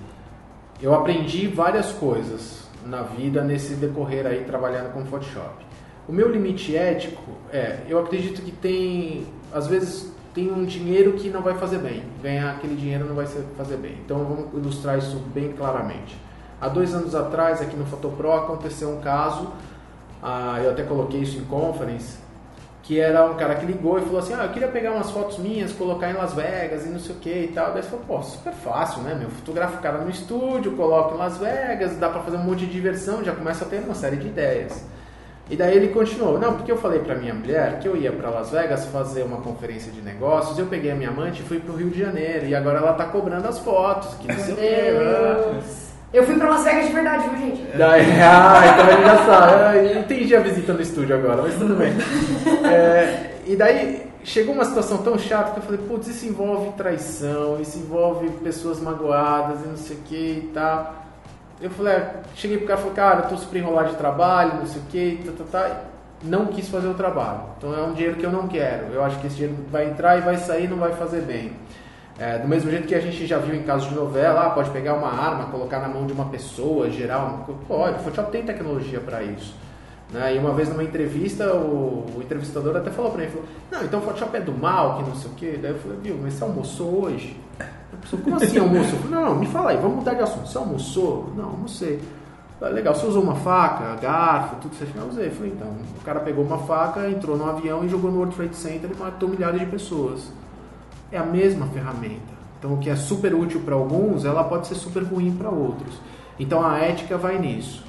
eu aprendi várias coisas na vida nesse decorrer aí trabalhando com Photoshop. O meu limite ético é, eu acredito que tem, às vezes tem um dinheiro que não vai fazer bem. Ganhar aquele dinheiro não vai fazer bem. Então vamos ilustrar isso bem claramente. Há dois anos atrás, aqui no Photopro, aconteceu um caso, ah, eu até coloquei isso em conference, que era um cara que ligou e falou assim, ah, eu queria pegar umas fotos minhas, colocar em Las Vegas e não sei o que e tal. Daí você falou, pô, super fácil, né, meu? Fotografo o cara no estúdio, coloco em Las Vegas, dá pra fazer um monte de diversão, já começa a ter uma série de ideias. E daí ele continuou, não, porque eu falei pra minha mulher que eu ia pra Las Vegas fazer uma conferência de negócios, eu peguei a minha amante e fui pro Rio de Janeiro, e agora ela tá cobrando as fotos, que não sei o que. Eu fui pra Las Vegas de verdade, viu, gente? Daí, ah, então ele já sabe. Entendi a visita no estúdio agora, mas tudo bem. É, e daí chegou uma situação tão chata que eu falei, putz, isso envolve traição, isso envolve pessoas magoadas e não sei o que e tal. Eu falei, ah, cheguei pro cara e falei, cara, eu tô super enrolado de trabalho, não sei o que, tá, tá, tá. Não quis fazer o trabalho. Então é um dinheiro que eu não quero. Eu acho que esse dinheiro vai entrar e vai sair não vai fazer bem. É, do mesmo jeito que a gente já viu em casos de novela, ah, pode pegar uma arma, colocar na mão de uma pessoa, gerar coisa. Pode, o Photoshop tem tecnologia para isso. Né? E uma vez numa entrevista, o, o entrevistador até falou para mim, falou, não, então o Photoshop é do mal, que não sei o quê. Daí eu falei, viu, mas você almoçou hoje? Como assim falei, não, não, me fala aí, vamos mudar de assunto. Você almoçou? Não, almocei. Ah, Legal, você usou uma faca, garfo, tudo isso? Eu usei. Eu falei, então, o cara pegou uma faca, entrou no avião e jogou no World Trade Center e matou milhares de pessoas é a mesma ferramenta. Então, o que é super útil para alguns, ela pode ser super ruim para outros. Então, a ética vai nisso.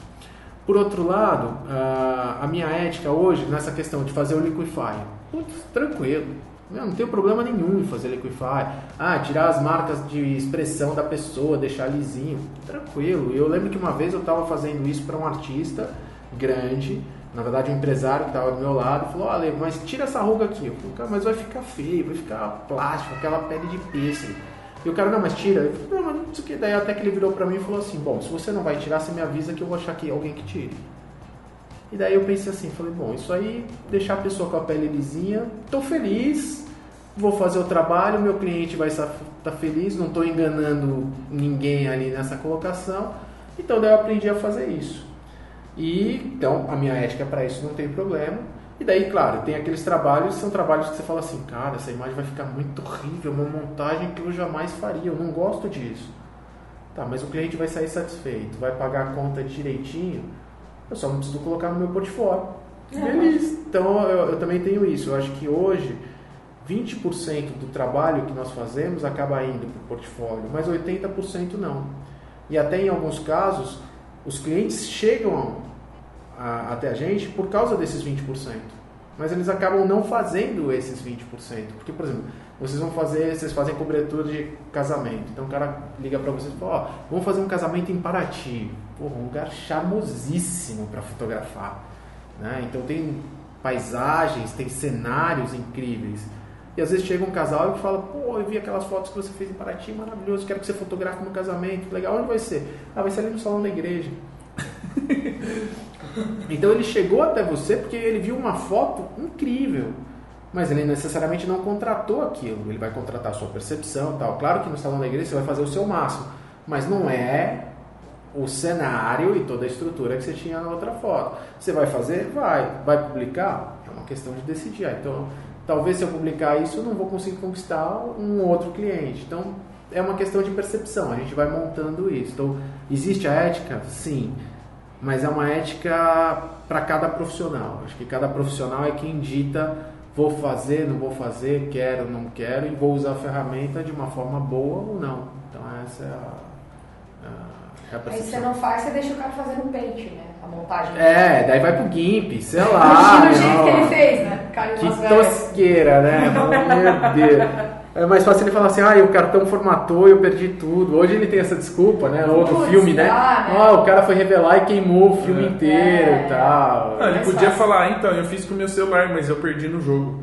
Por outro lado, ah, a minha ética hoje, nessa questão de fazer o liquify, putz, tranquilo. Eu não tenho problema nenhum em fazer liquify. Ah, tirar as marcas de expressão da pessoa, deixar lisinho. Tranquilo. Eu lembro que uma vez eu estava fazendo isso para um artista grande, na verdade um empresário que estava do meu lado, falou, olha, mas tira essa ruga aqui. Eu falei, mas vai ficar feio, vai ficar plástico, aquela pele de pêssego. E o cara, não, mas tira. Eu falei, não, mas não sei o que. Daí até que ele virou pra mim e falou assim, bom, se você não vai tirar, você me avisa que eu vou achar aqui alguém que tire. E daí eu pensei assim, falei, bom, isso aí, deixar a pessoa com a pele lisinha, tô feliz, vou fazer o trabalho, meu cliente vai estar tá feliz, não estou enganando ninguém ali nessa colocação. Então daí eu aprendi a fazer isso. E então a minha ética para isso não tem problema. E daí, claro, tem aqueles trabalhos, são trabalhos que você fala assim, cara, essa imagem vai ficar muito horrível, uma montagem que eu jamais faria, eu não gosto disso. Tá, mas o cliente vai sair satisfeito, vai pagar a conta direitinho, eu só não preciso colocar no meu portfólio. Feliz. Então eu, eu também tenho isso. Eu acho que hoje 20% do trabalho que nós fazemos acaba indo para o portfólio, mas 80% não. E até em alguns casos, os clientes chegam a- até a gente por causa desses 20%. Mas eles acabam não fazendo esses 20%. Porque, por exemplo, vocês vão fazer, vocês fazem cobertura de casamento. Então o cara liga para vocês e fala, ó, vamos fazer um casamento em Paraty. Porra, um lugar charmosíssimo para fotografar. Né? Então tem paisagens, tem cenários incríveis. E às vezes chega um casal e fala, pô, eu vi aquelas fotos que você fez em Paraty, maravilhoso, quero que você fotografe no casamento, legal, onde vai ser? Ah, vai ser ali no salão da igreja. então ele chegou até você porque ele viu uma foto incrível, mas ele necessariamente não contratou aquilo, ele vai contratar a sua percepção tal. Claro que no salão da igreja você vai fazer o seu máximo, mas não é o cenário e toda a estrutura que você tinha na outra foto. Você vai fazer? Vai. Vai publicar? É uma questão de decidir. Ah, então, talvez se eu publicar isso, eu não vou conseguir conquistar um outro cliente. Então, é uma questão de percepção. A gente vai montando isso. Então, existe a ética? Sim. mas é uma ética para cada profissional. Acho que cada profissional é quem dita vou fazer, não vou fazer, quero, não quero, e vou usar a ferramenta de uma forma boa ou não. Então essa é a, Aí você percepção. não faz, você deixa o cara fazendo um pente, né? A montagem. É, daí vai pro GIMP, sei lá. Imagina o jeito não. que ele fez, né? Cara, em Que tosqueira, né? Meu Deus. É mais fácil ele falar assim, ah, o cartão formatou e eu perdi tudo. Hoje ele tem essa desculpa, né? No outro Putz, filme, né? ah, né? Ah, o cara foi revelar e queimou o filme É. inteiro É. e tal. Ah, ele mais podia fácil. falar, então, eu fiz com o meu celular, mas eu perdi no jogo.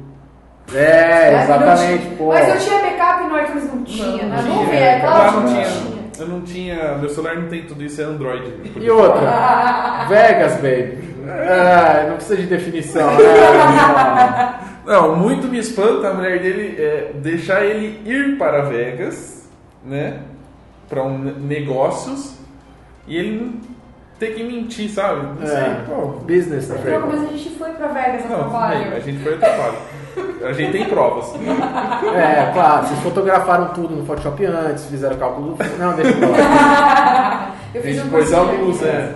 É, não exatamente, pô. Mas eu tinha backup no iTunes, não tinha, né? Vamos ver, é Lá claro não que tinha. não tinha. Eu não tinha. Meu celular não tem tudo isso, é Android. E outra, Vegas, baby. Ah, não precisa de definição, né? Não, muito me espanta a mulher dele é, deixar ele ir para Vegas, né? Para um ne- negócios e ele ter que mentir, sabe? Não sei, É, pô. business da Não, mas a gente foi pra Vegas a Não, tudo trabalho. a gente foi ao trabalho. A gente tem provas. É, claro, vocês fotografaram tudo no Photoshop antes, fizeram cálculo do... Não, deixa pra lá. Eu fiz gente um pôs a cursinho luz, ali. é.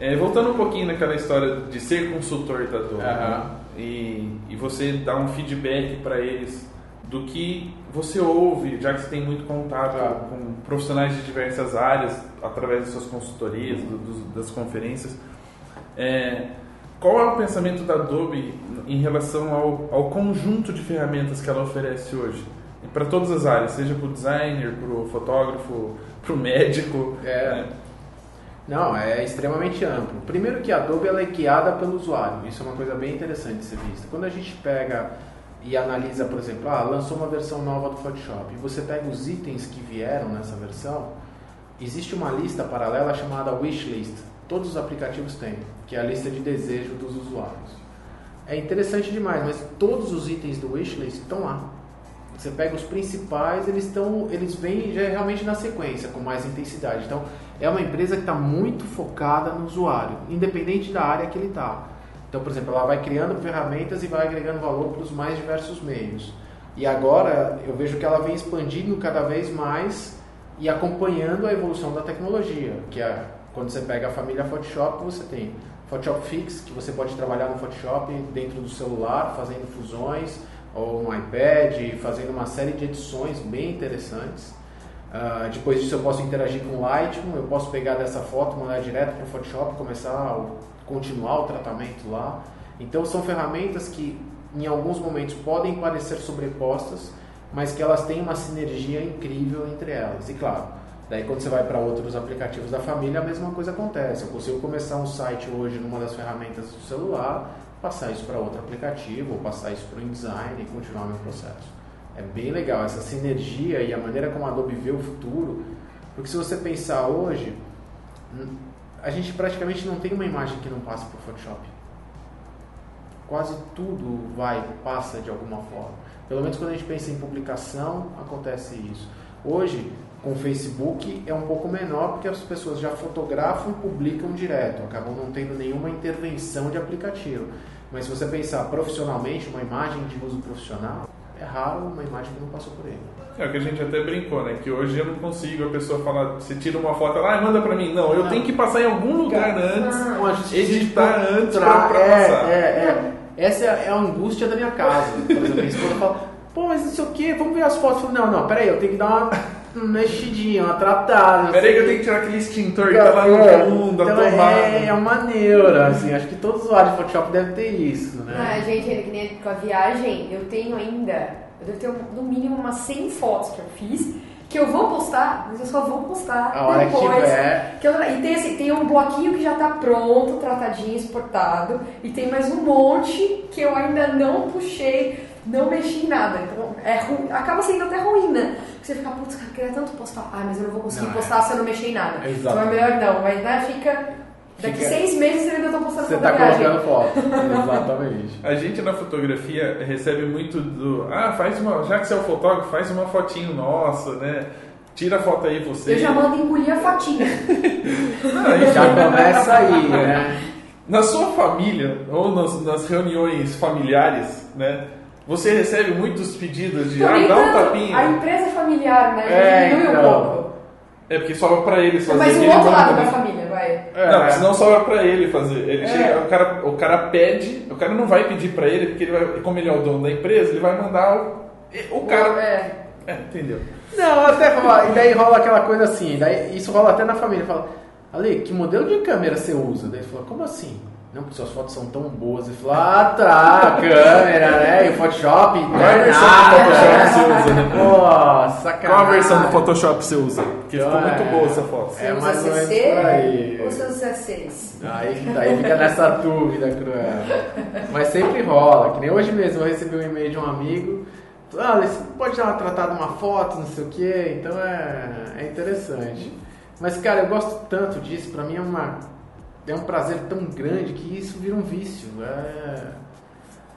É, Voltando um pouquinho naquela história de ser consultor da Adobe Aham. e, e você dar um feedback para eles do que você ouve, já que você tem muito contato com profissionais de diversas áreas através das suas consultorias, do- das conferências. É, qual é o pensamento da Adobe em relação ao, ao conjunto de ferramentas que ela oferece hoje? Para todas as áreas, seja para o designer, para o fotógrafo, para o médico. É. né? Não, é extremamente amplo. Primeiro que a Adobe ela é guiada pelo usuário. Isso é uma coisa bem interessante de ser vista. Quando a gente pega e analisa, por exemplo, ah, lançou uma versão nova do Photoshop e você pega os itens que vieram nessa versão, existe uma lista paralela chamada wishlist. Todos os aplicativos têm, que é a lista de desejo dos usuários. É interessante demais, mas todos os itens do wishlist estão lá. Você pega os principais, eles estão, eles vêm já realmente na sequência, com mais intensidade. Então, é uma empresa que está muito focada no usuário, independente da área que ele está. Então, por exemplo, ela vai criando ferramentas e vai agregando valor para os mais diversos meios. E agora eu vejo que ela vem expandindo cada vez mais e acompanhando a evolução da tecnologia, que é quando você pega a família Photoshop, você tem Photoshop Fix, que você pode trabalhar no Photoshop dentro do celular, fazendo fusões, ou no iPad, fazendo uma série de edições bem interessantes. Ah, depois disso eu posso interagir com o Lightroom, eu posso pegar dessa foto, mandar direto para o Photoshop, começar a continuar o tratamento lá. Então são ferramentas que em alguns momentos podem parecer sobrepostas, mas que elas têm uma sinergia incrível entre elas. E claro, daí quando você vai para outros aplicativos da família, a mesma coisa acontece. Eu consigo começar um site hoje numa das ferramentas do celular, passar isso para outro aplicativo, ou passar isso para o InDesign e continuar meu processo. É bem legal essa sinergia e a maneira como a Adobe vê o futuro, porque se você pensar hoje, a gente praticamente não tem uma imagem que não passe por Photoshop. Quase tudo vai, passa de alguma forma. Pelo menos quando a gente pensa em publicação, acontece isso. Hoje, com o Facebook, é um pouco menor porque as pessoas já fotografam e publicam direto, acabam não tendo nenhuma intervenção de aplicativo. Mas se você pensar profissionalmente, uma imagem de uso profissional, é raro uma imagem que não passou por ele. É o que a gente até brincou, né? Que hoje eu não consigo a pessoa falar, você tira uma foto, ela ah, manda pra mim. Não, eu Não. tenho que passar em algum lugar antes, editar antes pra, pra é, passar. É, é. Essa é a angústia da minha casa. Por exemplo, a esposa fala, pô, mas não sei o que, vamos ver as fotos. Eu falo, não, não, peraí, eu tenho que dar uma mexidinha, uma tratada. Peraí sei que eu o tenho que tirar aquele extintor que tá lá É, no fundo, a então tomada. é, é uma neura, assim, acho que todo usuário de Photoshop deve ter isso, Ah, né? gente, ainda que nem com a viagem, eu tenho ainda, eu devo ter um- no mínimo umas 100 fotos que eu fiz, que eu vou postar, mas eu só vou postar A hora que depois. tiver. que eu- e tem, assim, tem um bloquinho que já tá pronto, tratadinho, exportado, e tem mais um monte que eu ainda não puxei, não mexi em nada. Então é ru- acaba sendo até ruim, né? Porque você fica, putz, cara, eu queria tanto postar. Ah, mas eu não vou conseguir Não, é. postar se eu não mexer em nada. Exato. Então é melhor não, mas né, fica. Daqui Fica- seis meses eu ainda tô postando Você tá viagem. colocando foto. Exatamente. A gente na fotografia recebe muito do. Ah, faz uma. Já que você é o fotógrafo, faz uma fotinho nossa, né? Tira a foto aí você. Eu já mando engolir a fotinha. Não, isso- Já começa aí, né? Na sua família, ou nas, nas reuniões familiares, né? Você recebe muitos pedidos de ah, dá um tapinha. A empresa familiar, né? Já É, diminui um então. pouco. É porque sobra pra eles fazer Mas o outro lado da família, vai. é. Não, senão sobra pra ele fazer. Ele É. chega, o, cara, o cara pede, o cara não vai pedir pra ele, porque ele vai, como ele é o dono da empresa, ele vai mandar o, o cara. É. É, entendeu? Não, até rola, e daí rola aquela coisa assim, daí isso rola até na família, fala, Ale, que modelo de câmera você usa? Daí ele fala, como assim? Não, porque suas fotos são tão boas. Ele falou, ah tá, a câmera, né? E o Photoshop. Qual é a versão do Photoshop que você usa, né? Pô, sacanagem. Qual a versão do Photoshop você usa? Porque ficou É. muito boa essa foto. Você É usa mais ou menos CC por aí. ou você usa C6? Aí, daí fica nessa dúvida cruel. Mas sempre rola, que nem hoje mesmo eu recebi um e-mail de um amigo. Ah, você pode dar uma tratada uma foto, não sei o que, então é, é interessante. Mas cara, eu gosto tanto disso, pra mim é uma. É um prazer tão grande que isso vira um vício. É,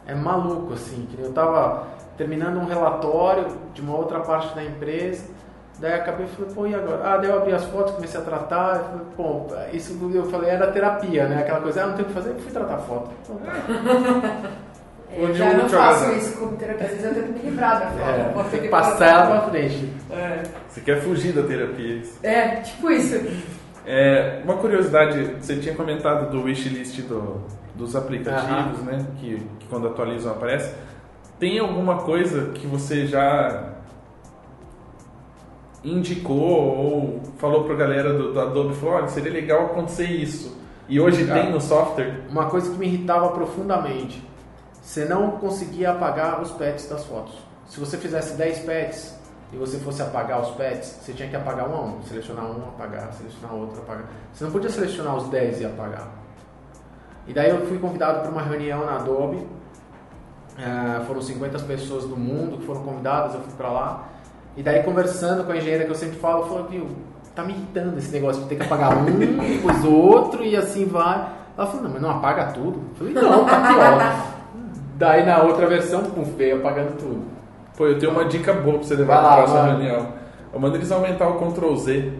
é maluco, assim. Que eu tava terminando um relatório de uma outra parte da empresa. Daí eu acabei e falei, pô, e agora? Ah, daí eu abri as fotos, comecei a tratar. Eu falei, pô, isso eu falei era terapia, né? Aquela coisa, ah, não tem o que fazer, eu fui tratar foto. Então, tá. Eu Onde já não faço agradar. isso como terapia. Às vezes eu tento me livrar da foto. É, tem que passar ela pra frente. É. Você quer fugir da terapia. isso. É, tipo isso. É, uma curiosidade, você tinha comentado do wishlist do, dos aplicativos, né? Que, que quando atualizam aparece. Tem alguma coisa que você já indicou ou falou pra galera do, do Adobe, falou, olha, seria legal acontecer isso. E hoje Ah. tem no software. Uma coisa que me irritava profundamente. Você não conseguia apagar os pets das fotos. Se você fizesse 10 pets e você fosse apagar os pets, você tinha que apagar um a um. Selecionar um, apagar, selecionar outro, apagar. Você não podia selecionar os 10 e apagar. E daí eu fui convidado para uma reunião na Adobe. Eh, foram 50 pessoas do mundo que foram convidadas, eu fui para lá. E daí conversando com a engenheira que eu sempre falo, eu falei, viu, tá me irritando esse negócio de ter que apagar um, depois outro e assim vai. Ela falou, não, mas não apaga tudo. Eu falei, não, tá ó. Daí na outra versão, pum, veio apagando tudo. Pô, eu tenho uma dica boa pra você levar Vai pra lá, próxima vai. reunião. Eu mando eles aumentar o Ctrl Z.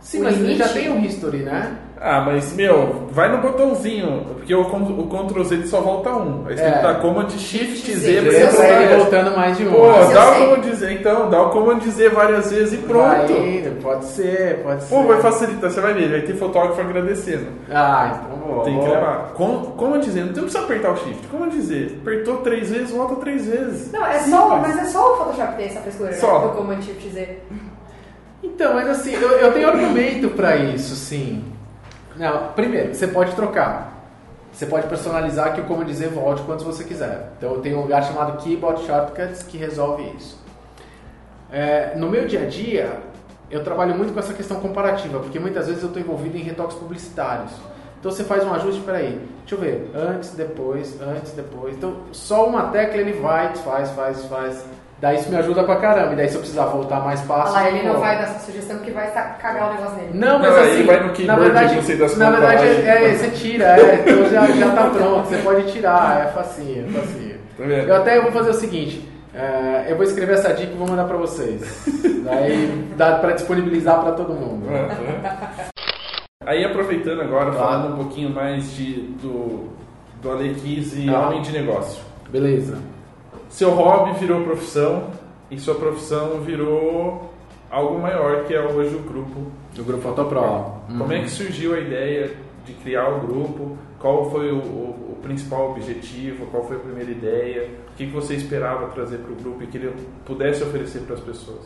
Sim, O mas ele limite? já tem um history, né? Ah, mas, meu, vai no botãozinho, porque o, o Ctrl Z ele só volta um. Aí você É. tem que dar Command Shift Z Z, pra Mas você voltar. voltando mais de um. Pô, Mas dá o. Command Z, então, dá o Command Z várias vezes e pronto. Vai indo, pode ser, pode ser. Pô, vai facilitar, você vai ver, vai ter fotógrafo agradecendo. Ah, então vou. Tem que levar. Com, Command Z, não tem precisa apertar o Shift. Command Z, apertou três vezes, volta três vezes. Não, é só, Simples. mas é só o Photoshop que tem essa frescura, Só. né? Do Command Shift Z. Então, mas assim, eu, eu tenho argumento pra isso, sim. Não, primeiro, você pode trocar. Você pode personalizar que o como dizer volte quantos você quiser. Então eu tenho um lugar chamado Keyboard Shortcuts que resolve isso. É, no meu dia a dia, eu trabalho muito com essa questão comparativa, porque muitas vezes eu estou envolvido em retoques publicitários. Então você faz um ajuste, peraí, deixa eu ver, antes, depois, antes, depois. Então só uma tecla ele vai, faz, faz, faz. Daí isso me ajuda pra caramba. E daí se eu precisar voltar mais fácil. lá, ele não vai dar essa sugestão porque vai cagar o negócio dele. não, mas Não, assim, vai no na verdade, não sei das na verdade é, tipo- você tira, é, então já, já tá pronto, você pode tirar, é facinho, é facinho. Tá vendo? Eu até vou fazer o seguinte, é, eu vou escrever essa dica e vou mandar pra vocês. Daí dá pra disponibilizar pra todo mundo. É. Aí aproveitando agora, Claro. falando um pouquinho mais de, do, do Alequise e Tá. homem de negócio. Beleza. Seu hobby virou profissão e sua profissão virou algo maior que é hoje o grupo. Do grupo Fotopro. Como é que surgiu a ideia de criar o grupo? Qual foi o, o- o principal objetivo? Qual foi a primeira ideia? O que, que você esperava trazer para o grupo e que ele pudesse oferecer para as pessoas?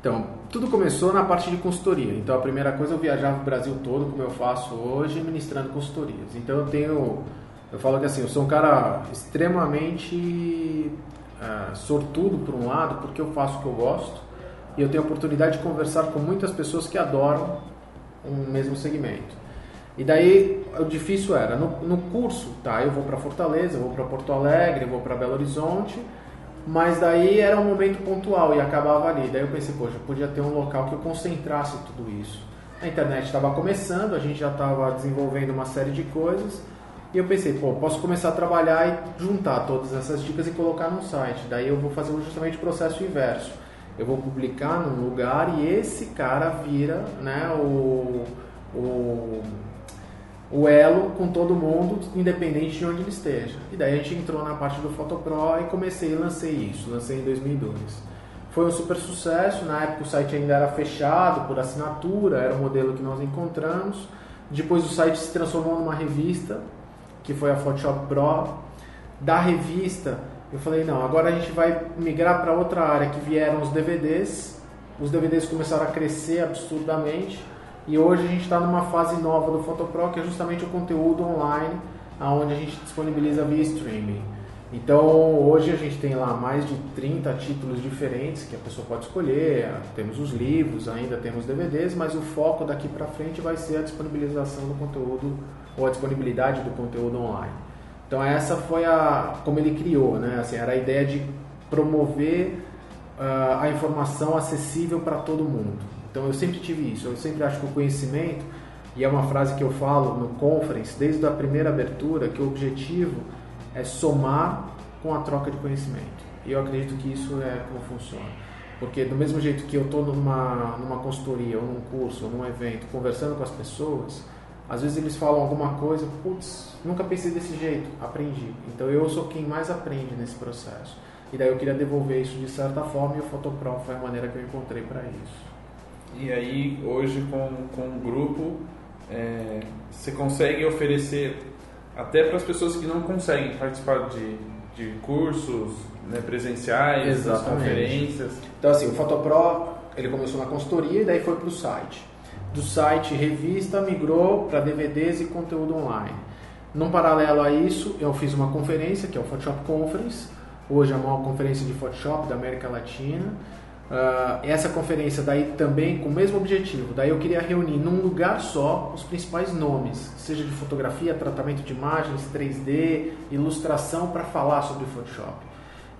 Então, tudo começou na parte de consultoria. Então, a primeira coisa eu viajava o Brasil todo, como eu faço hoje, ministrando consultorias. Então, eu tenho. Eu falo que assim, eu sou um cara extremamente ah, sortudo, por um lado, porque eu faço o que eu gosto e eu tenho a oportunidade de conversar com muitas pessoas que adoram um mesmo segmento. E daí, o difícil era, no, no curso, tá, eu vou para Fortaleza, eu vou para Porto Alegre, eu vou para Belo Horizonte, mas daí era um momento pontual e acabava ali. Daí eu pensei, poxa, podia ter um local que eu concentrasse tudo isso. A internet estava começando, a gente já estava desenvolvendo uma série de coisas. E eu pensei, pô, posso começar a trabalhar e juntar todas essas dicas e colocar num site. Daí eu vou fazer justamente o processo inverso. Eu vou publicar num lugar e esse cara vira né, o, o, o elo com todo mundo, independente de onde ele esteja. E daí a gente entrou na parte do Photopro e comecei e lancei isso. Lancei em 2002. Foi um super sucesso. Na época o site ainda era fechado por assinatura, era o modelo que nós encontramos. Depois o site se transformou numa revista, que foi a Photoshop Pro. Da revista, eu falei: não, agora a gente vai migrar para outra área que vieram os DVDs. Os DVDs começaram a crescer absurdamente. E hoje a gente está numa fase nova do Photopro, que é justamente o conteúdo online, onde a gente disponibiliza via streaming. Então, hoje a gente tem lá mais de 30 títulos diferentes que a pessoa pode escolher. Temos os livros, ainda temos DVDs, mas o foco daqui para frente vai ser a disponibilização do conteúdo ou a disponibilidade do conteúdo online. Então, essa foi a como ele criou, né? Assim, era a ideia de promover uh, a informação acessível para todo mundo. Então, eu sempre tive isso. Eu sempre acho que o conhecimento e é uma frase que eu falo no conference desde a primeira abertura que o objetivo é somar com a troca de conhecimento. E eu acredito que isso é como funciona. Porque do mesmo jeito que eu estou numa, numa consultoria, ou num curso, ou num evento, conversando com as pessoas, às vezes eles falam alguma coisa, putz, nunca pensei desse jeito, aprendi. Então eu sou quem mais aprende nesse processo. E daí eu queria devolver isso de certa forma e o Photopro foi a maneira que eu encontrei para isso. E aí hoje com, com o grupo é, você consegue oferecer até para as pessoas que não conseguem participar de, de cursos né, presenciais, das conferências. Então assim, o Photopro ele começou na consultoria e daí foi para o site. Do site revista migrou para DVDs e conteúdo online. Num paralelo a isso, eu fiz uma conferência, que é o Photoshop Conference, hoje é a maior conferência de Photoshop da América Latina. Uh, essa conferência daí também com o mesmo objetivo. Daí eu queria reunir num lugar só os principais nomes, seja de fotografia, tratamento de imagens, 3D, ilustração para falar sobre Photoshop.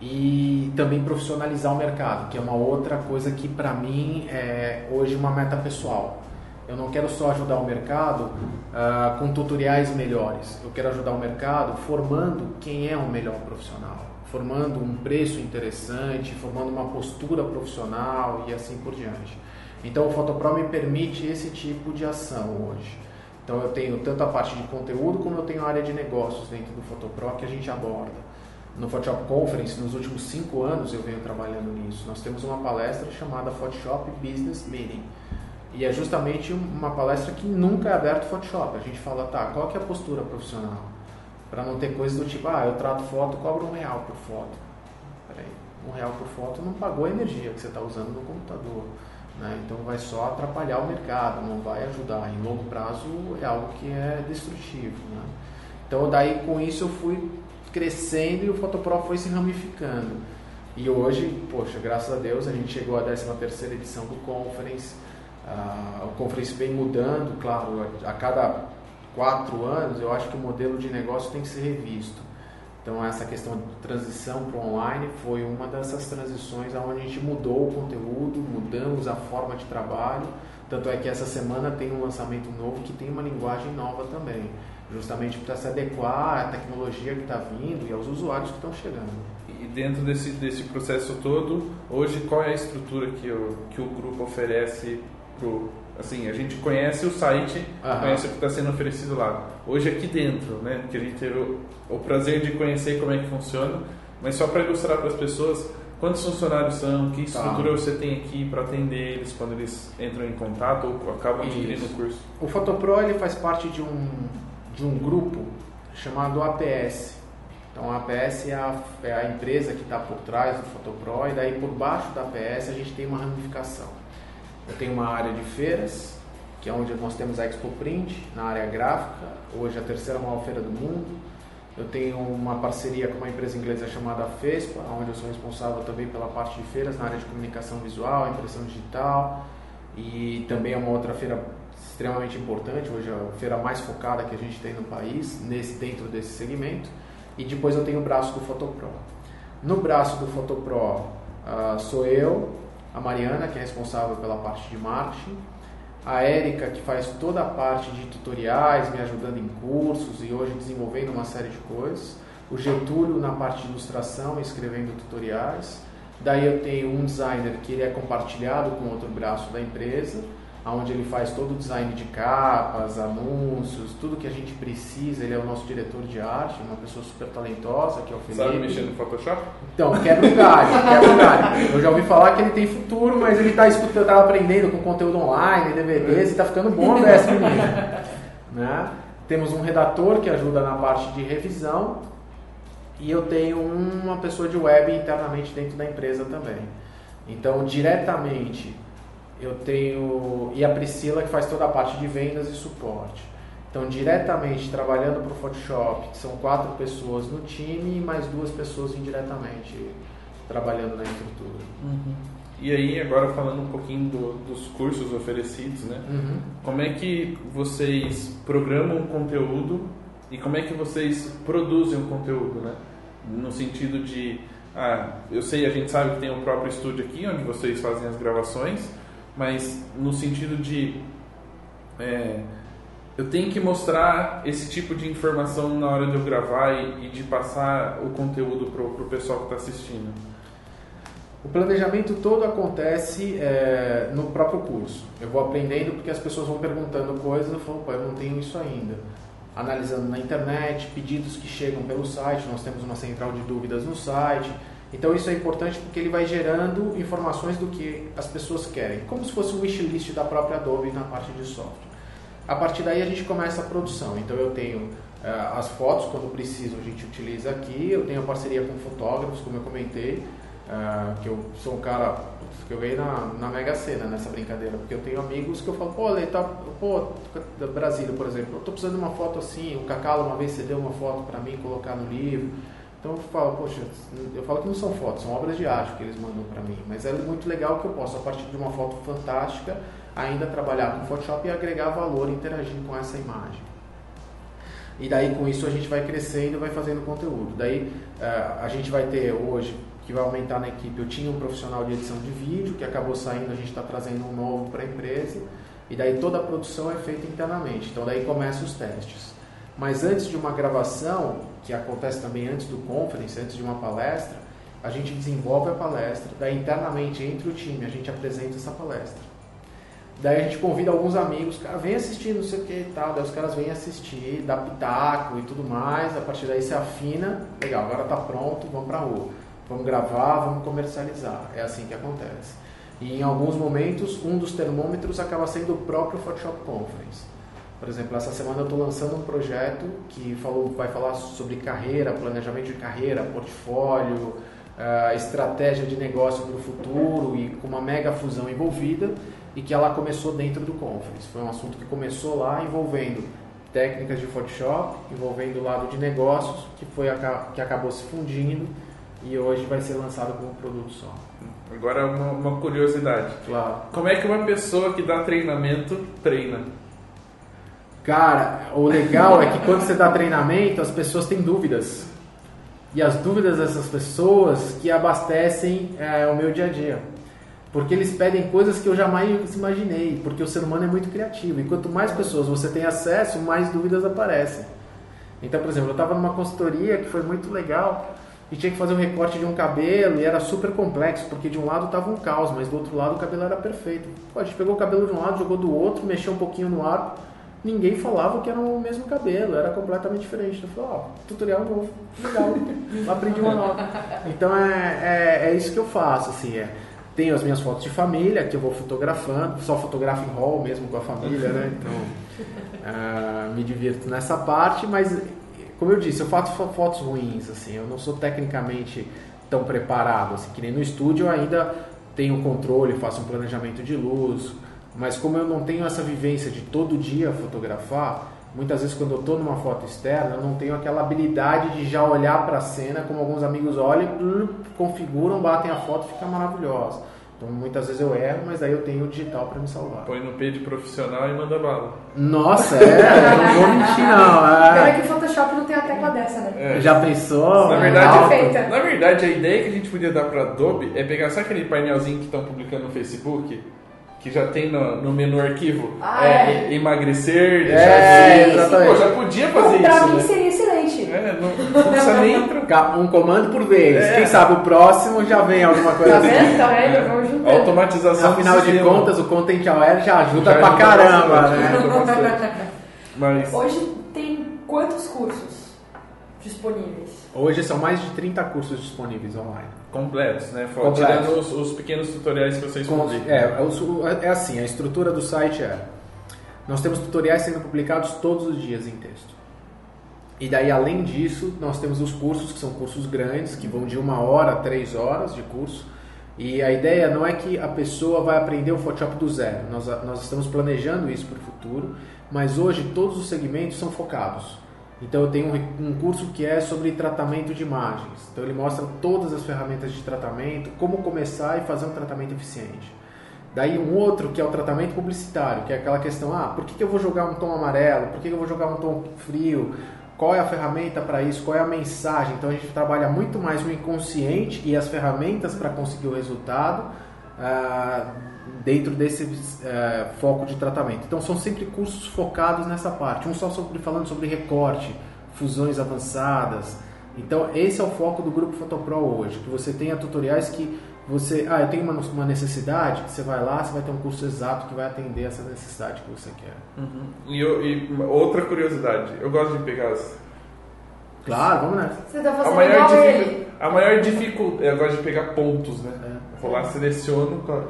E também profissionalizar o mercado, que é uma outra coisa que para mim é hoje uma meta pessoal. Eu não quero só ajudar o mercado uh, com tutoriais melhores. Eu quero ajudar o mercado formando quem é o melhor profissional formando um preço interessante, formando uma postura profissional e assim por diante. Então o Photopro me permite esse tipo de ação hoje. Então eu tenho tanto a parte de conteúdo como eu tenho a área de negócios dentro do Photopro que a gente aborda. No Photoshop Conference, nos últimos cinco anos eu venho trabalhando nisso. Nós temos uma palestra chamada Photoshop Business Meeting. E é justamente uma palestra que nunca é aberto Photoshop. A gente fala, tá, qual que é a postura profissional? Para não ter coisa do tipo, ah, eu trato foto, cobro um real por foto. Peraí, um real por foto não pagou a energia que você está usando no computador. Né? Então vai só atrapalhar o mercado, não vai ajudar. Em longo prazo é algo que é destrutivo. Né? Então daí com isso eu fui crescendo e o Photopro foi se ramificando. E hoje, poxa, graças a Deus a gente chegou à 13 terceira edição do Conference. Uh, o Conference vem mudando, claro, a cada quatro anos, eu acho que o modelo de negócio tem que ser revisto. Então essa questão de transição para online foi uma dessas transições onde a gente mudou o conteúdo, mudamos a forma de trabalho. Tanto é que essa semana tem um lançamento novo que tem uma linguagem nova também, justamente para se adequar à tecnologia que está vindo e aos usuários que estão chegando. E dentro desse, desse processo todo, hoje qual é a estrutura que o, que o grupo oferece para Assim, a gente conhece o site, Aham. conhece o que está sendo oferecido lá. Hoje aqui dentro, né, que a gente teve o, o prazer de conhecer como é que funciona, mas só para ilustrar para as pessoas quantos funcionários são, que tá. estrutura tá. você tem aqui para atender eles quando eles entram em contato ou acabam adquirindo o curso. O Photopro ele faz parte de um, de um grupo chamado APS. Então a APS é a, é a empresa que está por trás do Photopro e daí por baixo da APS a gente tem uma ramificação. Eu tenho uma área de feiras, que é onde nós temos a Expo Print, na área gráfica, hoje a terceira maior feira do mundo. Eu tenho uma parceria com uma empresa inglesa chamada FESPA, onde eu sou responsável também pela parte de feiras na área de comunicação visual, impressão digital e também é uma outra feira extremamente importante, hoje é a feira mais focada que a gente tem no país, nesse dentro desse segmento. E depois eu tenho o braço do Photopro. No braço do Photopro uh, sou eu, a Mariana, que é responsável pela parte de marketing, a Érica, que faz toda a parte de tutoriais, me ajudando em cursos e hoje desenvolvendo uma série de coisas, o Getúlio na parte de ilustração, escrevendo tutoriais. Daí eu tenho um designer que ele é compartilhado com outro braço da empresa onde ele faz todo o design de capas, anúncios, tudo que a gente precisa. Ele é o nosso diretor de arte, uma pessoa super talentosa, que é o Felipe. Sabe mexer no Photoshop? Então, quebra o galho, quebra o galho. Eu já ouvi falar que ele tem futuro, mas ele está escutando, tá aprendendo com conteúdo online, DVDs, e está ficando bom dessa menino. Né? Temos um redator que ajuda na parte de revisão e eu tenho uma pessoa de web internamente dentro da empresa também. Então, diretamente, eu tenho. E a Priscila que faz toda a parte de vendas e suporte. Então, diretamente trabalhando para o Photoshop, são quatro pessoas no time e mais duas pessoas indiretamente trabalhando na estrutura. Uhum. E aí, agora falando um pouquinho do, dos cursos oferecidos, né? Uhum. Como é que vocês programam o conteúdo e como é que vocês produzem o conteúdo, né? No sentido de, ah, eu sei, a gente sabe que tem um próprio estúdio aqui onde vocês fazem as gravações, mas no sentido de é, eu tenho que mostrar esse tipo de informação na hora de eu gravar e, e de passar o conteúdo para o pessoal que está assistindo. O planejamento todo acontece é, no próprio curso. Eu vou aprendendo porque as pessoas vão perguntando coisas, eu falo, pô, eu não tenho isso ainda. Analisando na internet, pedidos que chegam pelo site, nós temos uma central de dúvidas no site. Então isso é importante porque ele vai gerando informações do que as pessoas querem, como se fosse um wishlist da própria Adobe na parte de software. A partir daí a gente começa a produção. Então eu tenho uh, as fotos, quando preciso a gente utiliza aqui, eu tenho a parceria com fotógrafos, como eu comentei, uh, que eu sou um cara que eu ganhei na, na Mega Sena nessa brincadeira, porque eu tenho amigos que eu falo, pô, Lê, tá, pô, da Brasília, por exemplo, eu tô precisando de uma foto assim, o Cacalo uma vez cedeu uma foto para mim colocar no livro. Então eu falo, poxa, eu falo que não são fotos, são obras de arte que eles mandam para mim, mas é muito legal que eu posso, a partir de uma foto fantástica, ainda trabalhar com Photoshop e agregar valor interagindo com essa imagem. E daí com isso a gente vai crescendo, vai fazendo conteúdo. Daí uh, a gente vai ter hoje que vai aumentar na equipe. Eu tinha um profissional de edição de vídeo que acabou saindo, a gente está trazendo um novo para a empresa. E daí toda a produção é feita internamente. Então daí começam os testes. Mas antes de uma gravação, que acontece também antes do conference, antes de uma palestra, a gente desenvolve a palestra, daí internamente entre o time a gente apresenta essa palestra. Daí a gente convida alguns amigos, cara, vem assistir, não sei o que e tal. Daí os caras vêm assistir, dá pitaco e tudo mais. A partir daí se afina, legal, agora tá pronto, vamos pra rua. Vamos gravar, vamos comercializar. É assim que acontece. E em alguns momentos, um dos termômetros acaba sendo o próprio Photoshop Conference. Por exemplo, essa semana eu estou lançando um projeto que falou, vai falar sobre carreira, planejamento de carreira, portfólio, uh, estratégia de negócio para o futuro e com uma mega fusão envolvida e que ela começou dentro do Conference. Foi um assunto que começou lá envolvendo técnicas de Photoshop, envolvendo o lado de negócios, que, foi, que acabou se fundindo e hoje vai ser lançado como produto só. Agora uma, uma curiosidade. Claro. Como é que uma pessoa que dá treinamento treina? Cara, o legal é que quando você dá treinamento, as pessoas têm dúvidas. E as dúvidas dessas pessoas que abastecem é, o meu dia a dia. Porque eles pedem coisas que eu jamais imaginei, porque o ser humano é muito criativo. E quanto mais pessoas você tem acesso, mais dúvidas aparecem. Então, por exemplo, eu estava numa consultoria que foi muito legal e tinha que fazer um recorte de um cabelo e era super complexo, porque de um lado estava um caos, mas do outro lado o cabelo era perfeito. Pô, a gente pegou o cabelo de um lado, jogou do outro, mexeu um pouquinho no ar, ninguém falava que era o mesmo cabelo, era completamente diferente. Eu falei, ó, oh, tutorial novo, legal, aprendi uma nova. Então é, é, é, isso que eu faço, assim, é. Tenho as minhas fotos de família, que eu vou fotografando, só fotografo em hall mesmo com a família, né? Então, uh, me divirto nessa parte, mas como eu disse, eu faço fotos ruins, assim, eu não sou tecnicamente tão preparado, assim, que nem no estúdio eu ainda tenho controle, faço um planejamento de luz, mas como eu não tenho essa vivência de todo dia fotografar, muitas vezes quando eu estou numa foto externa, eu não tenho aquela habilidade de já olhar para a cena como alguns amigos olham, configuram, batem a foto, fica maravilhosa. Então muitas vezes eu erro, mas aí eu tenho o digital para me salvar. Põe no P de profissional e manda bala. Nossa, é, não vou mentir não. É. Pena que o Photoshop não tem a tecla dessa, né? É. Já pensou? Na verdade, na verdade, a ideia que a gente podia dar para Adobe é pegar, sabe aquele painelzinho que estão publicando no Facebook? Que já tem no, no menu arquivo ah, é, é. emagrecer, deixar é, exatamente. Pô, já podia fazer pra isso. Pra mim né? seria excelente. É, não, não precisa nem trocar. Um comando por vez. É. Quem sabe o próximo já vem alguma coisa Tá assim. vendo? Tá vendo? Vamos juntando. Automatização Afinal de contas, o Content Aware já ajuda Já pra ajuda caramba, bastante, né? Mas Hoje tem quantos cursos disponíveis? Hoje são mais de 30 cursos disponíveis online. Completos, né? Completos. Tirando os, os pequenos tutoriais que vocês Com- publicam. é, é o- é assim, a estrutura do site é. Nós temos tutoriais sendo publicados todos os dias em texto. E daí, além disso, nós temos os cursos, que são cursos grandes, que vão de uma hora a três horas de curso. E a ideia não é que a pessoa vai aprender o Photoshop do zero. Nós, nós estamos planejando isso para o futuro, mas hoje todos os segmentos são focados. Então eu tenho um, curso que é sobre tratamento de imagens. Então ele mostra todas as ferramentas de tratamento, como começar e fazer um tratamento eficiente. Daí um outro que é o tratamento publicitário, que é aquela questão, ah, por que, que eu vou jogar um tom amarelo? Por que, que eu vou jogar um tom frio? Qual é a ferramenta para isso? Qual é a mensagem? Então a gente trabalha muito mais o inconsciente e as ferramentas para conseguir o resultado ah, dentro desse eh, foco de tratamento. Então são sempre cursos focados nessa parte. Um só sobre, falando sobre recorte, fusões avançadas. Então esse é o foco do grupo Photopro hoje, que você tenha tutoriais que você, ah, eu tenho uma, uma necessidade, você vai lá, você vai ter um curso exato que vai atender essa necessidade que você quer. E, eu- e outra curiosidade, eu gosto de pegar as, Claro, vamos nessa. Você tá a fazendo maior igual dificuldade. ele. A maior dificuldade. Eu gosto de pegar pontos, né? É. Vou lá, seleciono com, a-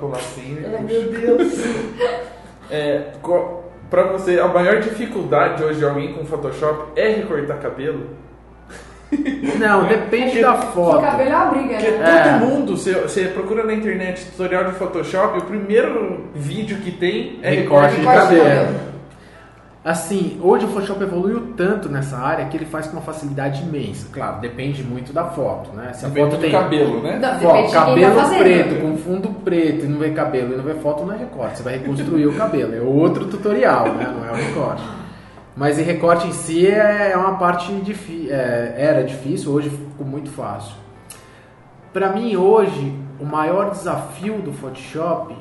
e Ai, puxo. meu Deus. É, pra você, a maior dificuldade hoje de alguém com Photoshop é recortar cabelo? Não, depende da O foto. cabelo é uma briga, Porque né? É. todo mundo, você, você procura na internet tutorial de Photoshop, o primeiro vídeo que tem é recorte Recorte de de Recorte de cabelo. cabelo. Assim, hoje o Photoshop evoluiu tanto nessa área que ele faz com uma facilidade imensa. Claro, depende muito da foto, né? Se a Depende foto tem cabelo, né? Não, Foto, tá cabelo fazendo. preto, com fundo preto e não vê cabelo e não vê foto, não é recorte. Você vai reconstruir o cabelo. É outro tutorial, né? Não é o recorte. Mas em recorte em si é é uma parte difícil. era difícil, hoje ficou muito fácil. Para mim, hoje, o maior desafio do Photoshop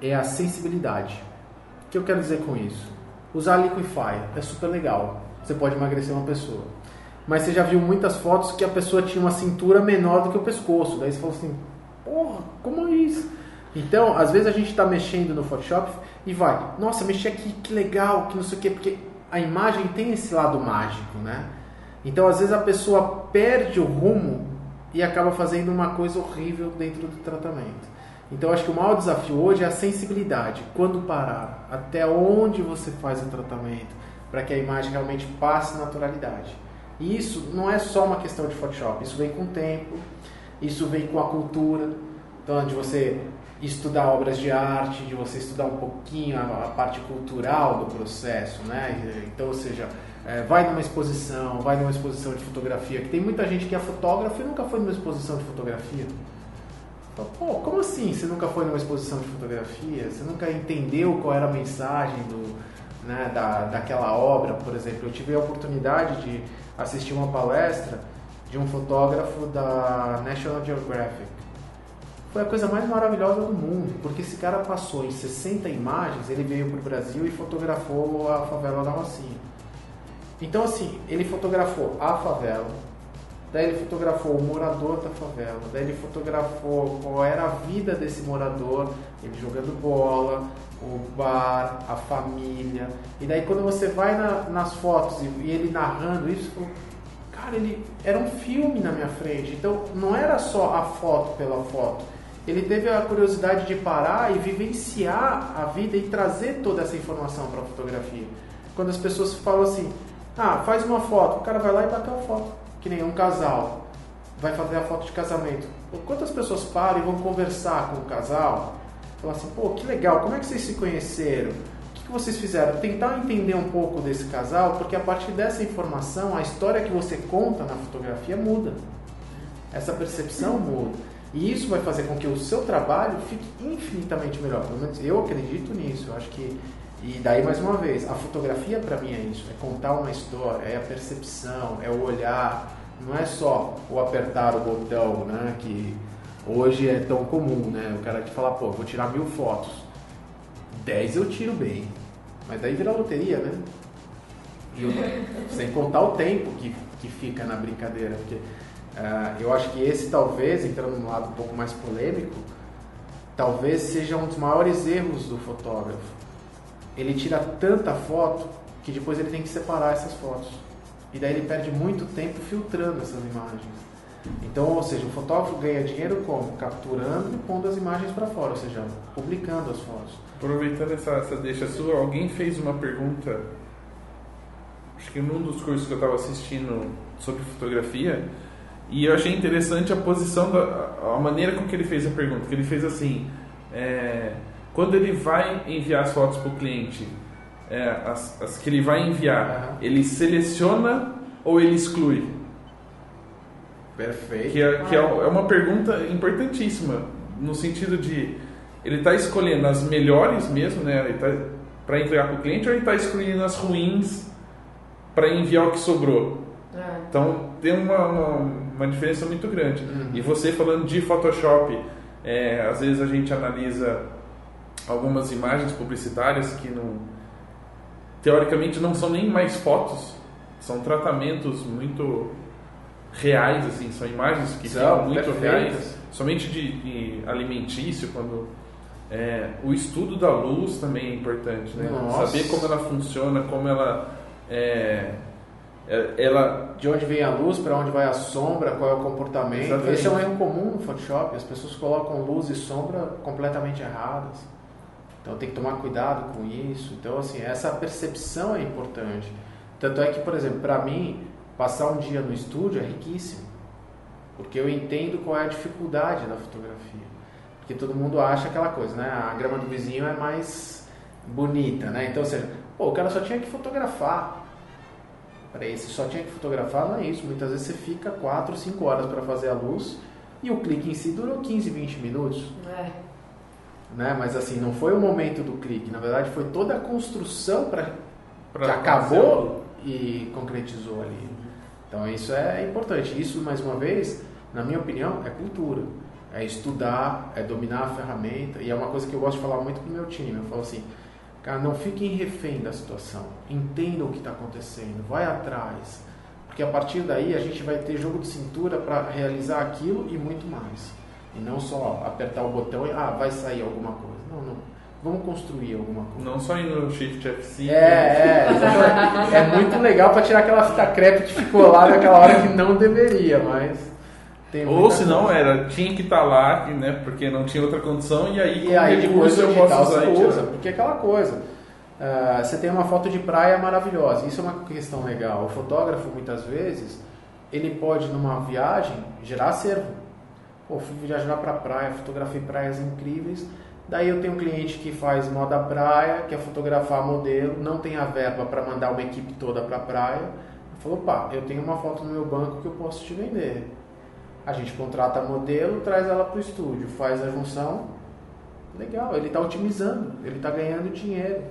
é a sensibilidade. O que eu quero dizer com isso? Usar Liquify é super legal. Você pode emagrecer uma pessoa. Mas você já viu muitas fotos que a pessoa tinha uma cintura menor do que o pescoço. Daí você falou assim, porra, como é isso? Então, às vezes a gente está mexendo no Photoshop e vai, nossa, mexi aqui, que legal, que não sei o quê, porque a imagem tem esse lado mágico, né? Então, às vezes a pessoa perde o rumo e acaba fazendo uma coisa horrível dentro do tratamento. Então, acho que o maior desafio hoje é a sensibilidade. Quando parar? Até onde você faz o tratamento? Para que a imagem realmente passe naturalidade. E isso não é só uma questão de Photoshop. Isso vem com o tempo, isso vem com a cultura. Então, de você estudar obras de arte, de você estudar um pouquinho a, a parte cultural do processo, né? Então, ou seja, é, vai numa exposição, vai numa exposição de fotografia, que tem muita gente que é fotógrafo e nunca foi numa exposição de fotografia. Pô, como assim você nunca foi numa exposição de fotografia? Você nunca entendeu qual era a mensagem do, né, da, daquela obra, por exemplo? Eu tive a oportunidade de assistir uma palestra de um fotógrafo da National Geographic. Foi a coisa mais maravilhosa do mundo, porque esse cara passou em 60 imagens, ele veio para o Brasil e fotografou a favela da Rocinha. Então, assim, ele fotografou a favela, daí ele fotografou o morador da favela, daí ele fotografou qual era a vida desse morador, ele jogando bola, o bar, a família. E daí, quando você vai na- nas fotos e, e ele narrando isso, cara, ele era um filme na minha frente. Então, não era só a foto pela foto. Ele teve a curiosidade de parar e vivenciar a vida e trazer toda essa informação para a fotografia. Quando as pessoas falam assim, ah, faz uma foto, o cara vai lá e bate uma foto, que nem um casal vai fazer a foto de casamento. Quantas pessoas param e vão conversar com o casal? Falar assim, pô, que legal, como é que vocês se conheceram? O que que vocês fizeram? Tentar entender um pouco desse casal, porque a partir dessa informação, a história que você conta na fotografia muda. Essa percepção muda. E isso vai fazer com que o seu trabalho fique infinitamente melhor. Pelo menos eu acredito nisso. Eu acho que. E daí, mais uma vez, a fotografia para mim é isso: é contar uma história, é a percepção, é o olhar. Não é só o apertar o botão, né? Que hoje é tão comum, né? O cara que fala, pô, vou tirar mil fotos. Dez eu tiro bem. Mas daí vira loteria, né? Sem contar o tempo que que fica na brincadeira, porque ah, eu acho que esse talvez, entrando num lado um pouco mais polêmico, talvez seja um dos maiores erros do fotógrafo. Ele tira tanta foto que depois ele tem que separar essas fotos. E daí ele perde muito tempo filtrando essas imagens. Então, ou seja, o fotógrafo ganha dinheiro como? Capturando e pondo as imagens para fora, ou seja, publicando as fotos. Aproveitando essa, essa deixa sua, alguém fez uma pergunta, acho que num dos cursos que eu estava assistindo sobre fotografia, e eu achei interessante a posição, da, a maneira com que ele fez a pergunta. Que ele fez assim: é, quando ele vai enviar as fotos para o cliente, é, as, as, que ele vai enviar, uhum. ele seleciona ou ele exclui? Perfeito. Que, é, que é, é uma pergunta importantíssima, no sentido de ele está escolhendo as melhores mesmo, né? Tá, para entregar para o cliente, ou ele está excluindo as ruins para enviar o que sobrou? É. Então tem uma, uma, uma, diferença muito grande. Uhum. E você falando de Photoshop, é, às vezes a gente analisa algumas imagens publicitárias que não, teoricamente não são nem mais fotos, são tratamentos muito reais, assim, são imagens que são, são muito reais, somente de, de alimentício, quando é, o estudo da luz também é importante, né? Saber como ela funciona, como ela é, é, ela de onde vem a luz, para onde vai a sombra, qual é o comportamento. Exatamente. Esse é um erro comum no Photoshop. As pessoas colocam luz e sombra completamente erradas. Então tem que tomar cuidado com isso. Então assim, essa percepção é importante. Tanto é que, por exemplo, para mim, passar um dia no estúdio é riquíssimo. Porque eu entendo qual é a dificuldade da fotografia. Porque todo mundo acha aquela coisa, né? A grama do vizinho é mais bonita, né? Então, ou seja, pô, o cara só tinha que fotografar para esse só tinha que fotografar, não é isso. Muitas vezes você fica 4, 5 horas para fazer a luz e o clique em si durou 15, 20 minutos. É. Né? Mas assim, não foi o momento do clique, na verdade foi toda a construção para que acabou e concretizou ali. Então isso é importante. Isso, mais uma vez, na minha opinião, é cultura. É estudar, é dominar a ferramenta. E é uma coisa que eu gosto de falar muito com o meu time. Eu falo assim, Cara, não fiquem refém da situação. Entendam o que está acontecendo. Vai atrás. Porque a partir daí a gente vai ter jogo de cintura para realizar aquilo e muito mais. E não só apertar o botão e, ah, vai sair alguma coisa. Não, não. Vamos construir alguma coisa. Não só ir no Shift F5. É, é, é muito legal para tirar aquela fita crepe que ficou lá naquela hora que não deveria, mas ou se não era, tinha que estar tá lá, né, porque não tinha outra condição, e aí, e aí depois eu posso usar você usa, porque é aquela coisa. Uh, você tem uma foto de praia maravilhosa, isso é uma questão legal. O fotógrafo, muitas vezes, ele pode, numa viagem, gerar acervo. Pô, fui viajar para praia, fotografei praias incríveis. Daí eu tenho um cliente que faz moda praia, quer fotografar modelo, não tem a verba para mandar uma equipe toda para praia. Falou, pá, eu tenho uma foto no meu banco que eu posso te vender a gente contrata a modelo, traz ela para o estúdio, faz a junção. Legal, ele está otimizando, ele está ganhando dinheiro.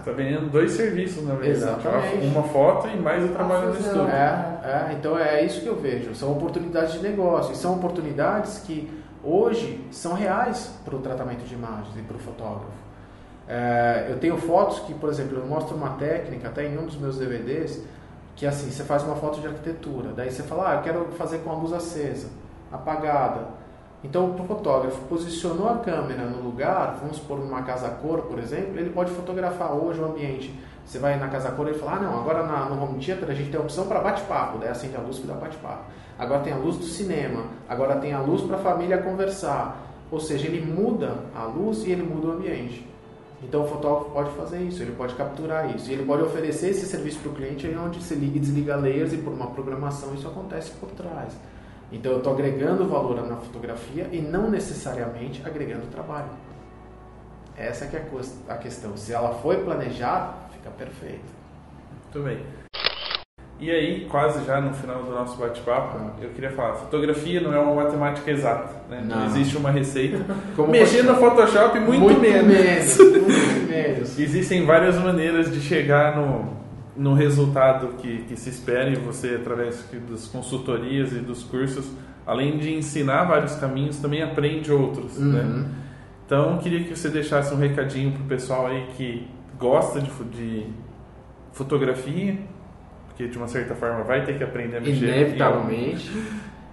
Está então, ganhando dois serviços, na verdade. Exatamente. Uma foto e mais o trabalho no estúdio. É, é, então é isso que eu vejo. São oportunidades de negócio. E são oportunidades que hoje são reais para o tratamento de imagens e para o fotógrafo. É, eu tenho fotos que, por exemplo, eu mostro uma técnica, até em um dos meus DVDs, que assim, você faz uma foto de arquitetura, daí você fala, ah, eu quero fazer com a luz acesa, apagada. Então o fotógrafo posicionou a câmera no lugar, vamos supor numa casa cor, por exemplo, ele pode fotografar hoje o ambiente. Você vai na casa cor e fala, ah não, agora na, no home theater a gente tem a opção para bate-papo, daí acende a luz que dá bate-papo. Agora tem a luz do cinema, agora tem a luz para a família conversar. Ou seja, ele muda a luz e ele muda o ambiente. Então o fotógrafo pode fazer isso, ele pode capturar isso. E ele pode oferecer esse serviço para o cliente onde você liga e desliga layers e por uma programação isso acontece por trás. Então eu estou agregando valor na fotografia e não necessariamente agregando trabalho. Essa que é a questão. Se ela foi planejada, fica perfeito. Muito bem. E aí, quase já no final do nosso bate-papo, eu queria falar, fotografia não é uma matemática exata, né? não. não existe uma receita. Mexer no Photoshop, muito, muito menos. menos. muito menos. Existem várias maneiras de chegar no, no resultado que, que se espera e você, através das consultorias e dos cursos, além de ensinar vários caminhos, também aprende outros, né? uhum. né? Então, queria que você deixasse um recadinho pro pessoal aí que gosta de, de fotografia, porque de uma certa forma vai ter que aprender a mexer. Inevitavelmente.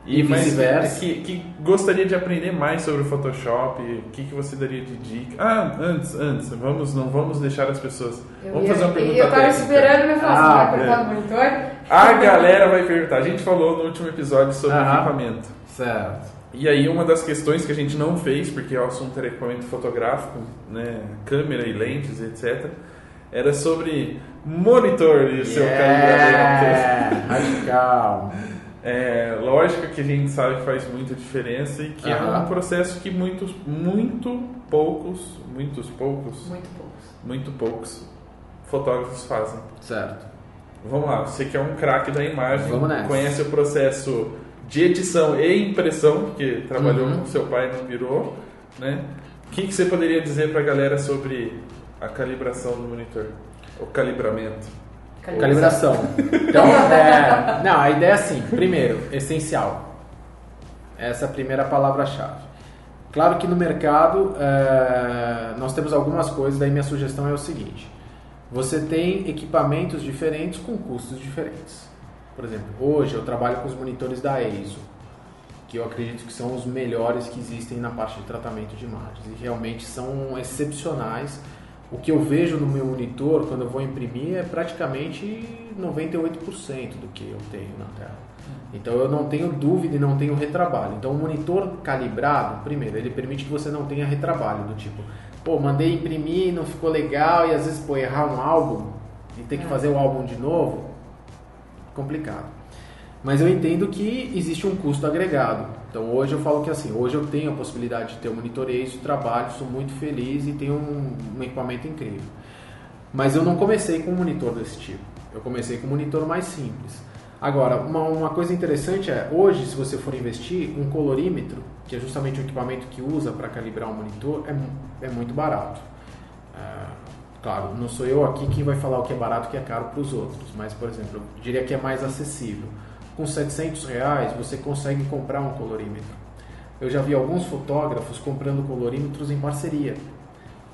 E, E mas vice-versa. que, que gostaria de aprender mais sobre o Photoshop, o que, que você daria de dica? Ah, antes, antes, vamos, não vamos deixar as pessoas. Eu vamos ia- fazer uma pergunta Eu tava técnica. esperando me falar, Ah, você vai apertar é. no monitor? A galera vai perguntar. A gente falou no último episódio sobre Aham. equipamento. Certo. E aí uma das questões que a gente não fez, porque o assunto era equipamento fotográfico, né, câmera e lentes, etc., era sobre monitor e o seu. Yeah, radical. É, lógico que a gente sabe que faz muita diferença e que é um processo que muitos, muito poucos, muitos poucos, Muito poucos. muito poucos fotógrafos fazem. Certo. Vamos lá, você que é um craque da imagem, Vamos nessa. conhece o processo de edição e impressão, porque trabalhou Uhum. com seu pai no Pirou, né? O que, que você poderia dizer para a galera sobre a calibração do monitor? O calibramento. Calibração. Então, é, não, a ideia é assim. Primeiro, essencial. Essa é a primeira palavra-chave. Claro que no mercado é, nós temos algumas coisas, daí minha sugestão é o seguinte: você tem equipamentos diferentes com custos diferentes. Por exemplo, hoje eu trabalho com os monitores da EIZO, que eu acredito que são os melhores que existem na parte de tratamento de imagens e realmente são excepcionais. O que eu vejo no meu monitor quando eu vou imprimir é praticamente 98% do que eu tenho na tela. Então eu não tenho dúvida e não tenho retrabalho. Então o monitor calibrado, primeiro, ele permite que você não tenha retrabalho do tipo, pô, mandei imprimir, não ficou legal e às vezes pô, errar um álbum e ter que fazer o álbum de novo, complicado. Mas eu entendo que existe um custo agregado. Então hoje eu falo que assim, hoje eu tenho a possibilidade de ter um monitor ACE, trabalho, sou muito feliz e tenho um, um equipamento incrível. Mas eu não comecei com um monitor desse tipo. Eu comecei com um monitor mais simples. Agora, uma, uma coisa interessante é, hoje se você for investir, um colorímetro, que é justamente o equipamento que usa para calibrar um monitor, é, é muito barato. Ah, claro, não sou eu aqui quem vai falar o que é barato e o que é caro para os outros, mas, por exemplo, eu diria que é mais acessível. Com 700 reais você consegue comprar um colorímetro. Eu já vi alguns fotógrafos comprando colorímetros em parceria.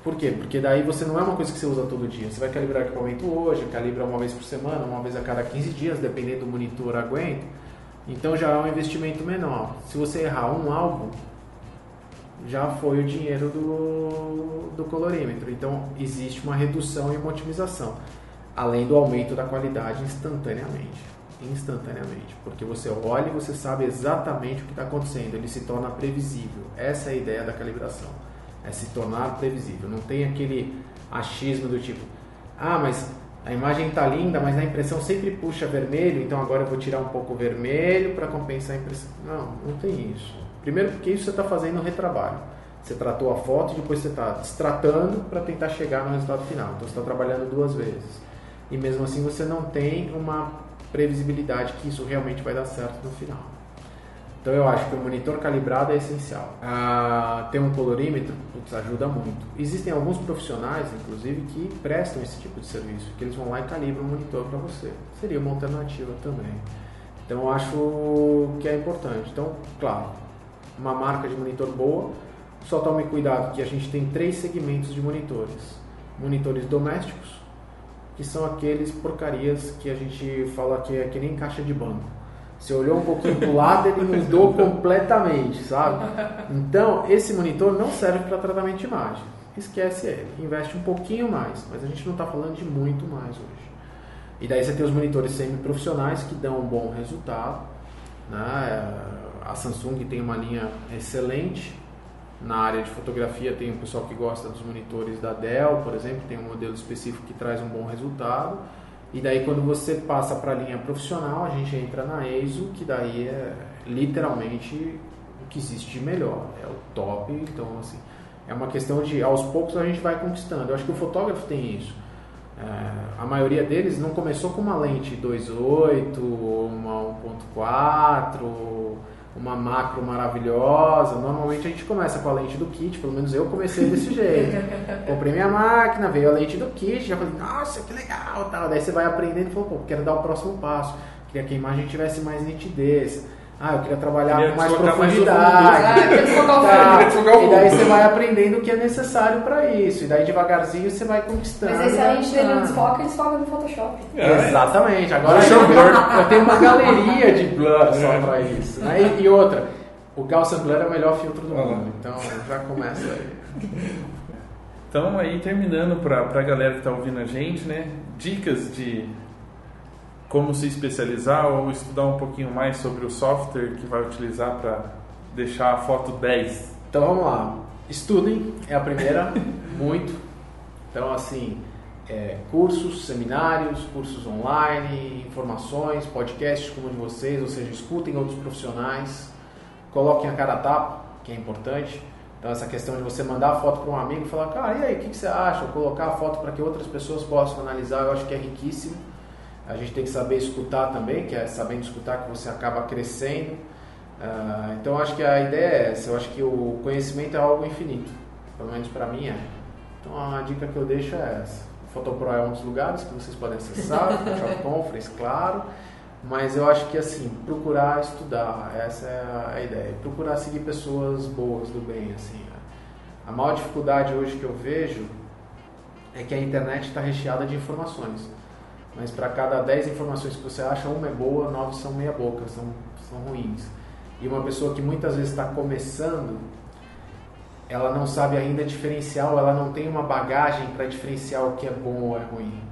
Por quê? Porque daí você não é uma coisa que você usa todo dia. Você vai calibrar o equipamento hoje, calibra uma vez por semana, uma vez a cada 15 dias, dependendo do monitor aguenta. Então já é um investimento menor. Se você errar um álbum, já foi o dinheiro do, do colorímetro. Então existe uma redução e uma otimização, além do aumento da qualidade instantaneamente. Instantaneamente, porque você olha e você sabe exatamente o que está acontecendo, ele se torna previsível. Essa é a ideia da calibração, é se tornar previsível. Não tem aquele achismo do tipo, ah, mas a imagem está linda, mas na impressão sempre puxa vermelho, então agora eu vou tirar um pouco vermelho para compensar a impressão. Não, não tem isso. Primeiro porque isso você está fazendo um retrabalho. Você tratou a foto e depois você está destratando para tentar chegar no resultado final. Então você está trabalhando duas vezes. E mesmo assim você não tem uma previsibilidade que isso realmente vai dar certo no final. Então eu acho que o monitor calibrado é essencial. Ah, ter um colorímetro putz, ajuda muito. Existem alguns profissionais, inclusive, que prestam esse tipo de serviço, que eles vão lá e calibram o monitor para você. Seria uma alternativa também. Então eu acho que é importante. Então, claro, uma marca de monitor boa, só tome cuidado que a gente tem três segmentos de monitores. Monitores domésticos, que são aqueles porcarias que a gente fala que é que nem caixa de banco. Você olhou um pouquinho pro lado, ele mudou completamente, sabe? Então, esse monitor não serve para tratamento de imagem. Esquece ele. Investe um pouquinho mais, mas a gente não está falando de muito mais hoje. E daí você tem os monitores semi-profissionais que dão um bom resultado. Né? A Samsung tem uma linha excelente. Na área de fotografia tem o pessoal que gosta dos monitores da Dell, por exemplo, tem um modelo específico que traz um bom resultado. E daí quando você passa para a linha profissional, a gente entra na EIZO, que daí é literalmente o que existe de melhor, é o top. Então assim, é uma questão de aos poucos a gente vai conquistando. Eu acho que o fotógrafo tem isso. É, a maioria deles não começou com uma lente 2.8, uma 1.4, uma macro maravilhosa. Normalmente a gente começa com a lente do kit, pelo menos eu comecei desse jeito. Comprei minha máquina, veio a lente do kit, já falei, nossa, que legal, tal. Daí você vai aprendendo e falou, pô, quero dar o próximo passo. Queria que a imagem tivesse mais nitidez. Ah, eu queria trabalhar Queria com mais desfocar mais profundidade. Ah, quer desfocar o Tá. E daí você vai aprendendo o que é necessário para isso. E daí devagarzinho você vai conquistando. Mas aí se a gente dele não Ah. desfoca, ele desfoca no Photoshop. É. Exatamente. Agora eu, eu tenho uma galeria de blur só É. pra isso. né? E, e outra, o Gaussian Blur é o melhor filtro do Ah mundo. Então já começa aí. Então, aí terminando para a galera que está ouvindo a gente, né? Dicas de como se especializar ou estudar um pouquinho mais sobre o software que vai utilizar para deixar a foto 10. Então vamos lá. Estudem, é a primeira, muito. Então, assim, é, cursos, seminários, cursos online, informações, podcasts como o de vocês, ou seja, escutem outros profissionais, coloquem a cara a tapa, que é importante. Então, essa questão de você mandar a foto para um amigo e falar, cara, e aí, o que, que você acha? Ou colocar a foto para que outras pessoas possam analisar, eu acho que é riquíssimo. A gente tem que saber escutar também, que é sabendo escutar que você acaba crescendo. Ah, então, acho que a ideia é essa. Eu acho que o conhecimento é algo infinito. Pelo menos para mim é. Então, a dica que eu deixo é essa. O Photopro é um dos lugares que vocês podem acessar, o Conference, claro. Mas eu acho que, assim, procurar estudar, essa é a- a ideia. Procurar seguir pessoas boas, do bem, assim. né? A maior dificuldade hoje que eu vejo é que a internet está recheada de informações. Mas para cada 10 informações que você acha, uma é boa, 9 são meia boca, são, são ruins. E uma pessoa que muitas vezes está começando, ela não sabe ainda diferenciar, ou ela não tem uma bagagem para diferenciar o que é bom ou é ruim.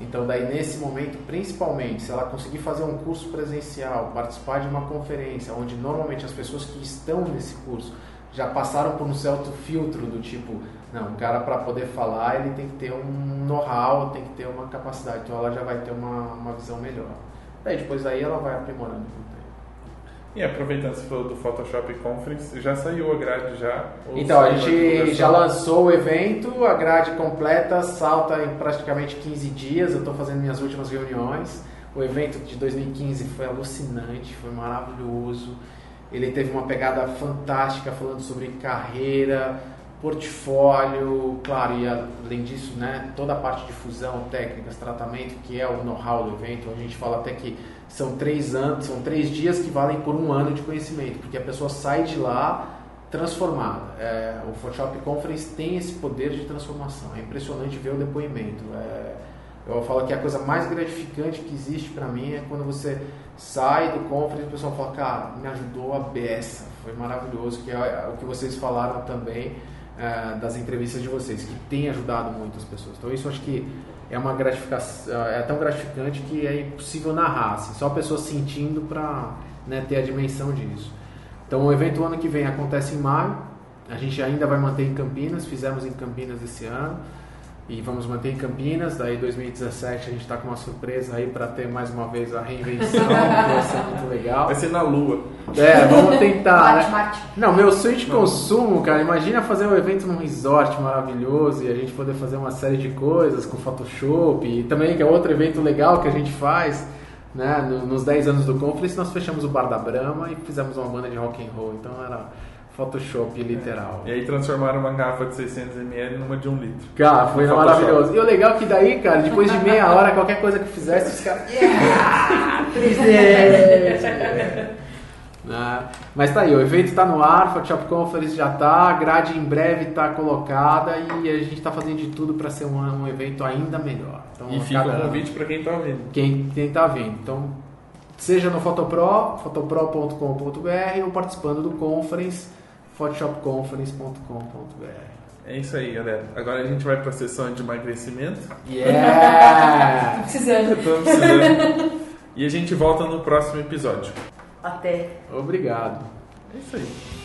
Então, daí nesse momento, principalmente, se ela conseguir fazer um curso presencial, participar de uma conferência, onde normalmente as pessoas que estão nesse curso já passaram por um certo filtro do tipo, não, o cara para poder falar ele tem que ter um know-how, tem que ter uma capacidade, então ela já vai ter uma, uma visão melhor. Daí depois aí ela vai aprimorando com o. E aproveitando você falou do Photoshop Conference, já saiu a grade já? Então, a gente já lançou o evento, a grade completa salta em praticamente 15 dias. Eu estou fazendo minhas últimas reuniões. O evento de 2015 foi alucinante, foi maravilhoso. Ele teve uma pegada fantástica falando sobre carreira, portfólio, claro, e além disso, né, toda a parte de fusão, técnicas, tratamento, que é o know-how do evento. A gente fala até que são três anos, são três dias que valem por um ano de conhecimento, porque a pessoa sai de lá transformada. É, o Photoshop Conference tem esse poder de transformação. É impressionante ver o depoimento. É, eu falo que a coisa mais gratificante que existe para mim é quando você sai do conference e o pessoal fala, cara, me ajudou a beça, foi maravilhoso, que é o que vocês falaram também é, das entrevistas de vocês, que tem ajudado muitas pessoas. Então isso acho que é uma gratificação, é tão gratificante que é impossível narrar, assim, só a pessoa sentindo para né, ter a dimensão disso. Então o evento ano que vem acontece em maio, a gente ainda vai manter em Campinas, fizemos em Campinas esse ano e vamos manter em Campinas. Daí 2017 a gente está com uma surpresa aí para ter mais uma vez a reinvenção, que vai ser muito legal. Vai ser na lua. É, vamos tentar. Mate, né? mate. Não, meu sonho de consumo, cara, imagina fazer um evento num resort maravilhoso e a gente poder fazer uma série de coisas com Photoshop e também que é outro evento legal que a gente faz, né? no- Nos 10 anos do Conference nós fechamos o Bar da Brahma e fizemos uma banda de rock and roll, então era Photoshop literal. E aí transformaram uma garrafa de 600ml numa de um litro. Cara, foi Photoshop. maravilhoso. E o legal é que daí, cara, depois de meia hora, qualquer coisa que fizesse, os caras. Yeah! 3D! Né? Mas tá aí, o evento tá no ar, Photoshop Conference já tá, a grade em breve tá colocada e a gente tá fazendo de tudo para ser um, um evento ainda melhor. Então, E fica cada- o convite para quem tá ouvindo. quem, quem tá vendo. Então, seja no Photopro, photopro.com.br ou participando do conference, photoshopconference.com.br. É isso aí, galera. Agora a gente vai para a sessão de emagrecimento. Yeah! Precisando. Estamos precisando. e a gente volta no próximo episódio. Até. Obrigado. É isso aí.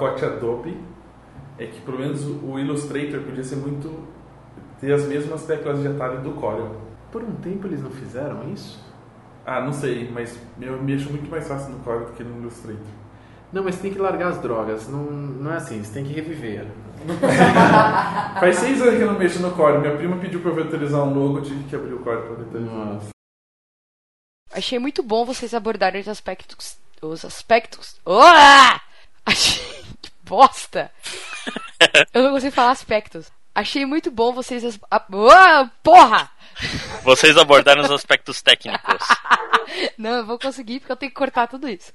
Pacote Adobe é que pelo menos o Illustrator podia ser muito. ter as mesmas teclas de atalho do Corel. Por um tempo eles não fizeram isso? Ah, não sei, mas eu mexo muito mais fácil no Core do que no Illustrator. Não, mas você tem que largar as drogas. Não, não é assim, você tem que reviver. Faz seis anos que eu não mexo no Core. Minha prima pediu pra eu vetorizar um logo, eu tive que abrir o Core pra vetorizar. Nossa. Achei muito bom vocês abordarem os aspectos. Os aspectos. Olá! Achei. Bosta! Eu não consigo falar aspectos. Achei muito bom vocês. as- Ah, porra! Vocês abordaram os aspectos técnicos. Não, eu vou conseguir porque eu tenho que cortar tudo isso.